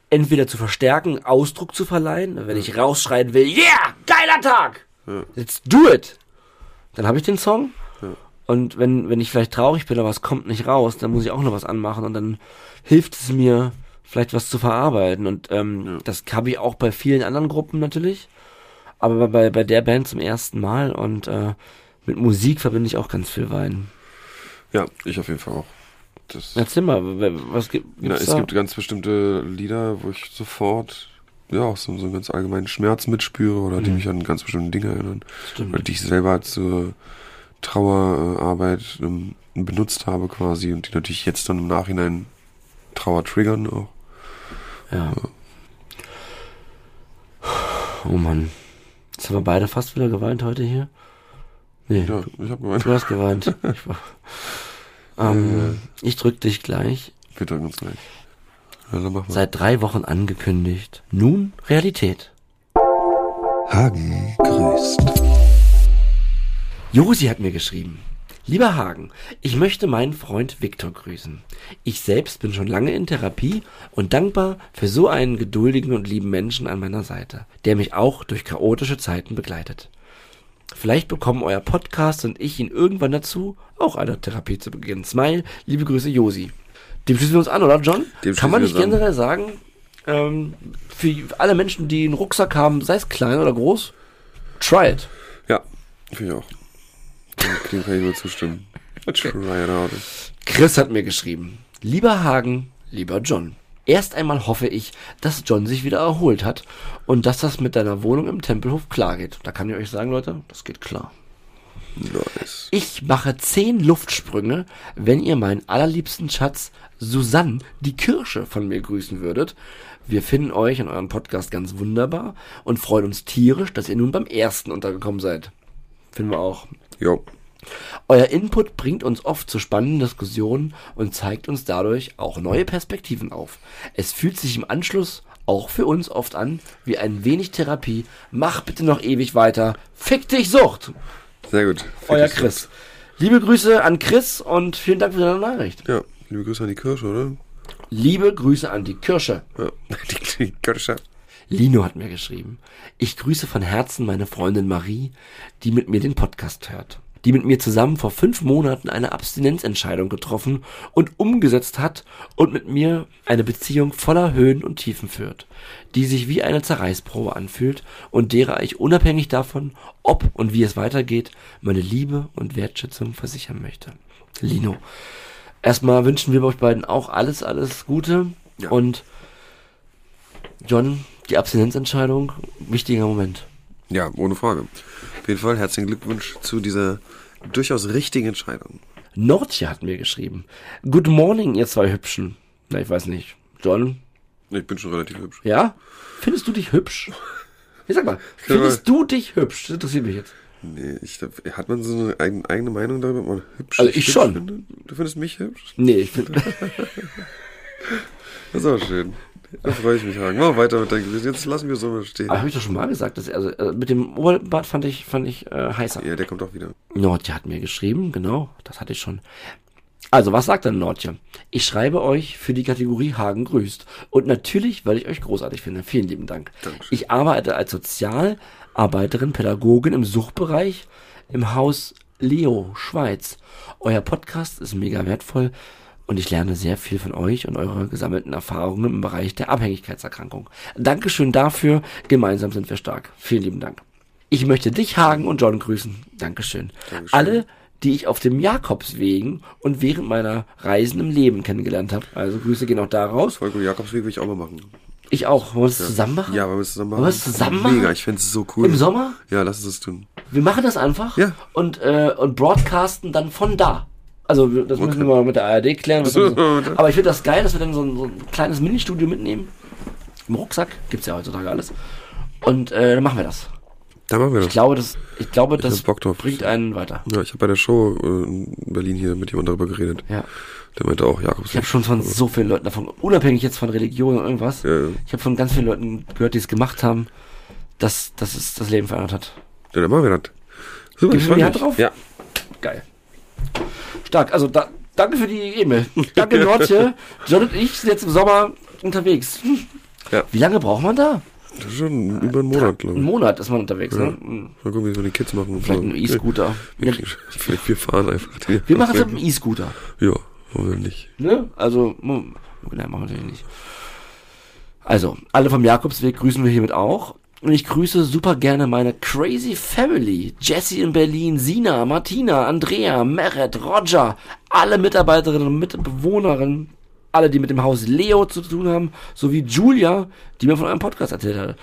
entweder zu verstärken, Ausdruck zu verleihen, wenn ich rausschreien will, yeah, geiler Tag! Let's do it! Dann habe ich den Song. Und wenn, wenn ich vielleicht traurig bin, aber es kommt nicht raus, dann muss ich auch noch was anmachen und dann hilft es mir, vielleicht was zu verarbeiten. Und ähm, Ja. das habe ich auch bei vielen anderen Gruppen natürlich. Aber bei, bei der Band zum ersten Mal und äh, mit Musik verbinde ich auch ganz viel Weinen. Ja, ich auf jeden Fall auch. Das, Erzähl mal, was gibt Na, es da? gibt ganz bestimmte Lieder, wo ich sofort ja auch so, so einen ganz allgemeinen Schmerz mitspüre oder die Mhm. mich an ganz bestimmte Dinge erinnern. Stimmt. Oder die ich selber zur Trauerarbeit ähm, benutzt habe quasi und die natürlich jetzt dann im Nachhinein Trauer triggern auch. Ja. Oh Mann. Jetzt haben wir beide fast wieder geweint heute hier. Nee, Ja, ich habe gemeint, du hast geweint. Ich, ähm, ich drück dich gleich. wir drücken uns gleich. Dann mach mal. Seit drei Wochen angekündigt. Nun Realität. Hagen grüßt. Josi hat mir geschrieben. Lieber Hagen, ich möchte meinen Freund Viktor grüßen. Ich selbst bin schon lange in Therapie und dankbar für so einen geduldigen und lieben Menschen an meiner Seite, der mich auch durch chaotische Zeiten begleitet. Vielleicht bekommen euer Podcast und ich ihn irgendwann dazu, auch eine Therapie zu beginnen. Smile, liebe Grüße, Josi. Dem schließen wir uns an, oder John? Dem Kann man schließen nicht wir uns an. generell sagen, ähm, für alle Menschen, die einen Rucksack haben, sei es klein oder groß, try it. Ja, finde ich auch. Dem, kann ich nur zustimmen. Okay. Try it out. Chris hat mir geschrieben. Lieber Hagen, lieber John. Erst einmal hoffe ich, dass John sich wieder erholt hat und dass das mit deiner Wohnung im Tempelhof klar geht. Da kann ich euch sagen, Leute, das geht klar. Nice. Ich mache zehn Luftsprünge, wenn ihr meinen allerliebsten Schatz Susanne, die Kirsche, von mir grüßen würdet. Wir finden euch in eurem Podcast ganz wunderbar und freuen uns tierisch, dass ihr nun beim ersten untergekommen seid. Finden wir auch. Jo. Euer Input bringt uns oft zu spannenden Diskussionen und zeigt uns dadurch auch neue Perspektiven auf. Es fühlt sich im Anschluss auch für uns oft an wie ein wenig Therapie. Mach bitte noch ewig weiter. Fick dich Sucht! Sehr gut. Euer Fick dich Chris. Liebe Grüße an Chris und vielen Dank für deine Nachricht. Ja, liebe Grüße an die Kirsche, oder? Liebe Grüße an die Kirsche. Ja, die, die Kirsche. Lino hat mir geschrieben. Ich grüße von Herzen meine Freundin Marie, die mit mir den Podcast hört. Die mit mir zusammen vor fünf Monaten eine Abstinenzentscheidung getroffen und umgesetzt hat und mit mir eine Beziehung voller Höhen und Tiefen führt, die sich wie eine Zerreißprobe anfühlt und derer ich unabhängig davon, ob und wie es weitergeht, meine Liebe und Wertschätzung versichern möchte. Lino, erstmal wünschen wir euch beiden auch alles, alles Gute Ja. und John, die Abstinenzentscheidung, wichtiger Moment. Ja, ohne Frage. Auf jeden Fall herzlichen Glückwunsch zu dieser durchaus richtigen Entscheidung. Nordje hat mir geschrieben. Good morning, ihr zwei Hübschen. Na, ich weiß nicht. John, Ich bin schon relativ hübsch. ja? Findest du dich hübsch? Ich sag mal, findest du dich hübsch? Das interessiert mich jetzt. Nee, ich, hat man so eine eigen- eigene Meinung darüber, ob man hübsch Also ich hübsch schon. Findet? Du findest mich hübsch? Nee, ich finde. Das ist auch schön. Da freue ich mich, Hagen. Mach weiter mit deinen Grüßen. Jetzt lassen wir so mal stehen. Aber habe ich doch schon mal gesagt, dass also äh, mit dem Oberbart fand ich fand ich äh, heißer. Ja, der kommt auch wieder. Nordje hat mir geschrieben, genau, das hatte ich schon. Also, was sagt denn Nordje? Ich schreibe euch für die Kategorie Hagen grüßt. Und natürlich, weil ich euch großartig finde. Vielen lieben Dank. Dankeschön. Ich arbeite als Sozialarbeiterin, Pädagogin im Suchtbereich im Haus Leo, Schweiz. Euer Podcast ist mega wertvoll und ich lerne sehr viel von euch und eurer gesammelten Erfahrungen im Bereich der Abhängigkeitserkrankung. Dankeschön dafür. Gemeinsam sind wir stark. Vielen lieben Dank. Ich möchte dich, Hagen und John grüßen. Dankeschön. Dankeschön. Alle, die ich auf dem Jakobswegen und während meiner Reisen im Leben kennengelernt habe. Also Grüße gehen auch da raus. Voll gut. Jakobsweg will ich auch mal machen. Ich auch. Wollen wir es zusammen machen? Ja, wollen wir es zusammen machen? Wollen wir es zusammen machen? Mega, ich fände es so cool. Im Sommer? Ja, lass uns das tun. Wir machen das einfach Ja. und, äh, und broadcasten dann von da. Also das müssen Okay. wir mal mit der ARD klären. So, dann. Aber ich finde das geil, dass wir dann so ein, so ein kleines Ministudio mitnehmen. Im Rucksack gibt's ja heutzutage alles. Und äh, dann machen wir das. Da machen wir Ich das. glaube, das, ich glaube, das Bock drauf. bringt einen weiter. Ja, ich habe bei der Show äh, in Berlin hier mit jemandem darüber geredet. Ja. Der meinte auch, Ich Jakobsweg. habe schon von so vielen Leuten davon, unabhängig jetzt von Religion und irgendwas, Ja, ja. ich habe von ganz vielen Leuten gehört, die es gemacht haben, dass, dass es das Leben verändert hat. Ja, dann machen wir das. Super, Gibst ich die Hand drauf? Ja. Geil. Stark. Also da, danke für die E-Mail. Danke Nordje. John und ich sind jetzt im Sommer unterwegs. Ja. Wie lange braucht man da? Das ist schon über einen Monat, glaube Einen ich. Monat ist man unterwegs, Ja. ne? Mal gucken, wie so die Kids machen. Vielleicht ein E-Scooter. Wir, wir, wir fahren einfach. die- Wir machen es mit dem E-Scooter. Ja, warum nicht? Ne? Also, nein, machen wir natürlich nicht. Also, alle vom Jakobsweg grüßen wir hiermit auch. Und ich grüße super gerne meine Crazy Family. Jessie in Berlin, Sina, Martina, Andrea, Meret, Roger, alle Mitarbeiterinnen und Mitbewohnerinnen, alle, die mit dem Haus Leo zu tun haben, sowie Julia, die mir von einem Podcast erzählt hat.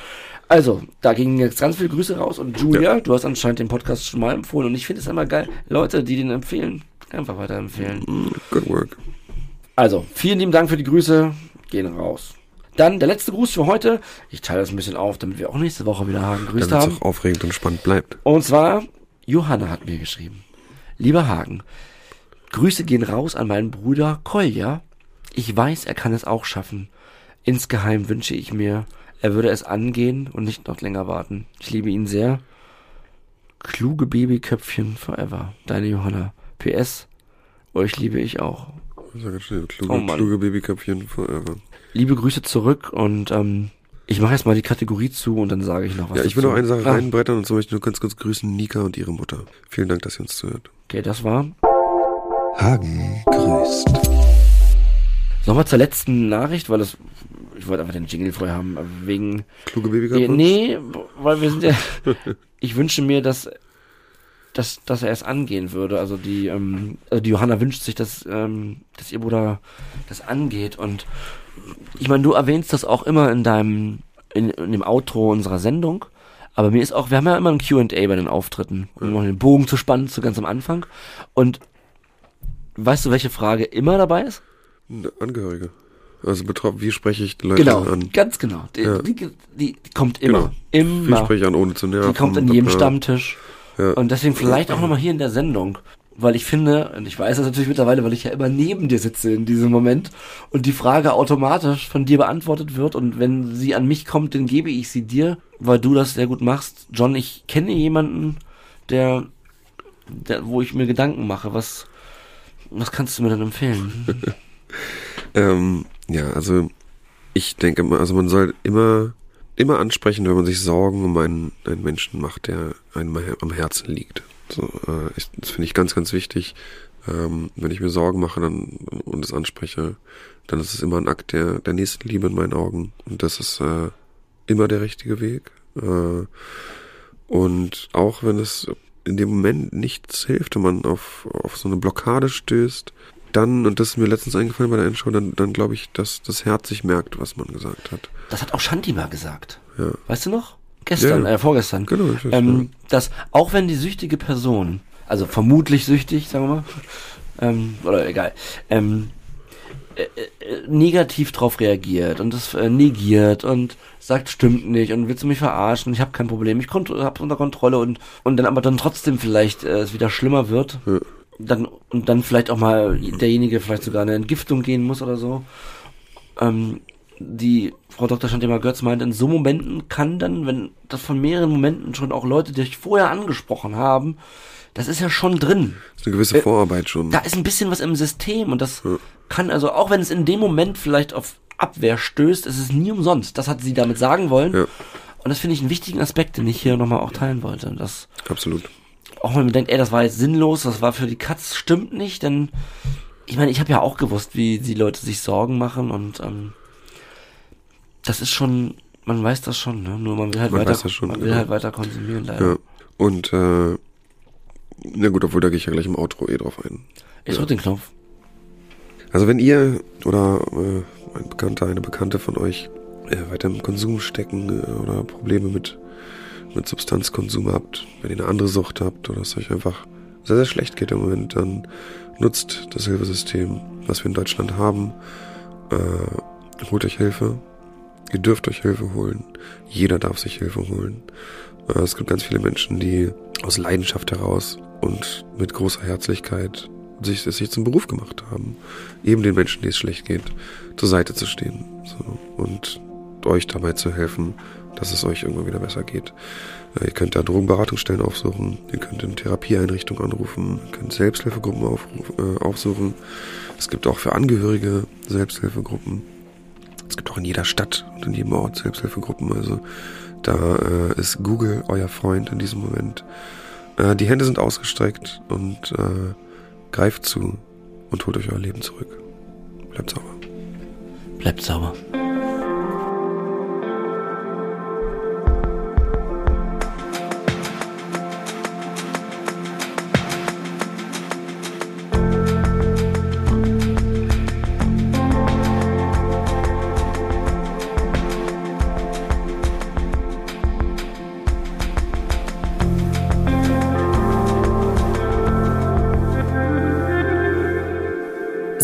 Also, da gingen jetzt ganz viele Grüße raus und Julia, du hast anscheinend den Podcast schon mal empfohlen und ich finde es immer geil, Leute, die den empfehlen, einfach weiterempfehlen. Mm, Good work. Also, vielen lieben Dank für die Grüße. Gehen raus. Dann der letzte Gruß für heute. Ich teile das ein bisschen auf, damit wir auch nächste Woche wieder Hagen grüßt Damit es haben. auch aufregend und spannend bleibt. Und zwar, Johanna hat mir geschrieben. Lieber Hagen, Grüße gehen raus an meinen Bruder Kolja. Ich weiß, er kann es auch schaffen. Insgeheim wünsche ich mir, er würde es angehen und nicht noch länger warten. Ich liebe ihn sehr. Kluge Babyköpfchen forever. Deine Johanna. PS, euch liebe ich auch. Kluge, Oh Mann. kluge Babyköpfchen forever. Liebe Grüße zurück und ähm, ich mache jetzt mal die Kategorie zu und dann sage ich noch was. Ja, ich will dazu. noch eine Sache Ah, reinbrettern und so möchte ich nur ganz kurz grüßen Nika und ihre Mutter. Vielen Dank, dass ihr uns zuhört. Okay, das war. Hagen grüßt. Nochmal zur letzten Nachricht, weil das. Ich wollte einfach den Jingle vorher haben, wegen. Kluge Eh, Babyköpfe? nee, weil wir sind ja. ich wünsche mir, dass. Dass, dass er es angehen würde. Also die, ähm, also die Johanna wünscht sich, dass, ähm, dass ihr Bruder das angeht. Und ich meine, du erwähnst das auch immer in deinem, in, in dem Outro unserer Sendung. Aber mir ist auch, wir haben ja immer ein Q&A bei den Auftritten, um noch den Bogen zu spannen, zu ganz am Anfang. Und weißt du, welche Frage immer dabei ist? Angehörige. Also betroffen, wie spreche ich Leute Genau, an? ganz genau. Die, Ja. die, die, die kommt immer, Genau. Wie immer. spreche ich an, ohne zu nerven? Die kommt an jedem Ja. Stammtisch. Ja. Und deswegen vielleicht auch nochmal hier in der Sendung. Weil ich finde, und ich weiß das natürlich mittlerweile, weil ich ja immer neben dir sitze in diesem Moment und die Frage automatisch von dir beantwortet wird und wenn sie an mich kommt, dann gebe ich sie dir, weil du das sehr gut machst. John, ich kenne jemanden, der, der wo ich mir Gedanken mache, was, was kannst du mir denn empfehlen? Ähm, ja, also ich denke mal, also man soll immer, immer ansprechen, wenn man sich Sorgen um einen, einen Menschen macht, der einem am Herzen liegt. So, äh, ich, das finde ich ganz, ganz wichtig. Ähm, wenn ich mir Sorgen mache dann, und es anspreche, dann ist es immer ein Akt der, der Nächstenliebe in meinen Augen. Und das ist äh, immer der richtige Weg. Äh, und auch wenn es in dem Moment nichts hilft und man auf, auf so eine Blockade stößt, dann, und das ist mir letztens eingefallen bei der Endshow, dann, dann glaube ich, dass das Herz sich merkt, was man gesagt hat. Das hat auch Shanti mal gesagt. Ja. Weißt du noch? Gestern, Ja, äh, vorgestern. Genau, ich weiß, ähm, dass auch wenn die süchtige Person, also vermutlich süchtig, sagen wir mal, ähm, oder egal, ähm, äh, äh, negativ drauf reagiert und das äh, negiert und sagt, stimmt nicht und willst du mich verarschen, ich habe kein Problem, ich hab's unter Kontrolle und und dann aber dann trotzdem vielleicht äh, es wieder schlimmer wird, Ja. dann und dann vielleicht auch mal derjenige vielleicht sogar eine Entgiftung gehen muss oder so. Ähm, die Frau Dr. Chantima Götz meint, in so Momenten kann dann, wenn das von mehreren Momenten schon auch Leute, die dich vorher angesprochen haben, das ist ja schon drin. Das ist eine gewisse Äh, Vorarbeit schon. Da ist ein bisschen was im System und das Ja. kann also, auch wenn es in dem Moment vielleicht auf Abwehr stößt, ist es nie umsonst. Das hat sie damit sagen wollen. Ja. Und das finde ich einen wichtigen Aspekt, den ich hier nochmal auch teilen wollte. Das, Absolut. auch wenn man denkt, ey, das war jetzt sinnlos, das war für die Katz, stimmt nicht, denn ich meine, ich habe ja auch gewusst, wie die Leute sich Sorgen machen und ähm, das ist schon, man weiß das schon, ne? Nur man will halt Man weiter, das schon, man will genau. halt weiter konsumieren, leider. Ja. Und, äh, na gut, obwohl da gehe ich ja gleich im Outro eh drauf ein. Ich drück den Knopf. Also wenn ihr oder äh, ein Bekannter, eine Bekannte von euch äh, weiter im Konsum stecken äh, oder Probleme mit, mit Substanzkonsum habt, wenn ihr eine andere Sucht habt oder es euch einfach sehr, sehr schlecht geht im Moment, dann nutzt das Hilfesystem, was wir in Deutschland haben. Äh, holt euch Hilfe. Ihr dürft euch Hilfe holen. Jeder darf sich Hilfe holen. Äh, es gibt ganz viele Menschen, die aus Leidenschaft heraus und mit großer Herzlichkeit sich, sich zum Beruf gemacht haben, eben den Menschen, denen es schlecht geht, zur Seite zu stehen so, und euch dabei zu helfen, dass es euch irgendwann wieder besser geht. Äh, Ihr könnt da Drogenberatungsstellen aufsuchen, ihr könnt in Therapieeinrichtungen anrufen, ihr könnt Selbsthilfegruppen aufruf, äh, aufsuchen. Es gibt auch für Angehörige Selbsthilfegruppen. Es gibt auch in jeder Stadt und in jedem Ort Selbsthilfegruppen. Also da äh, ist Google euer Freund in diesem Moment. Äh, die Hände sind ausgestreckt und äh, greift zu und holt euch euer Leben zurück. Bleibt sauber. Bleibt sauber.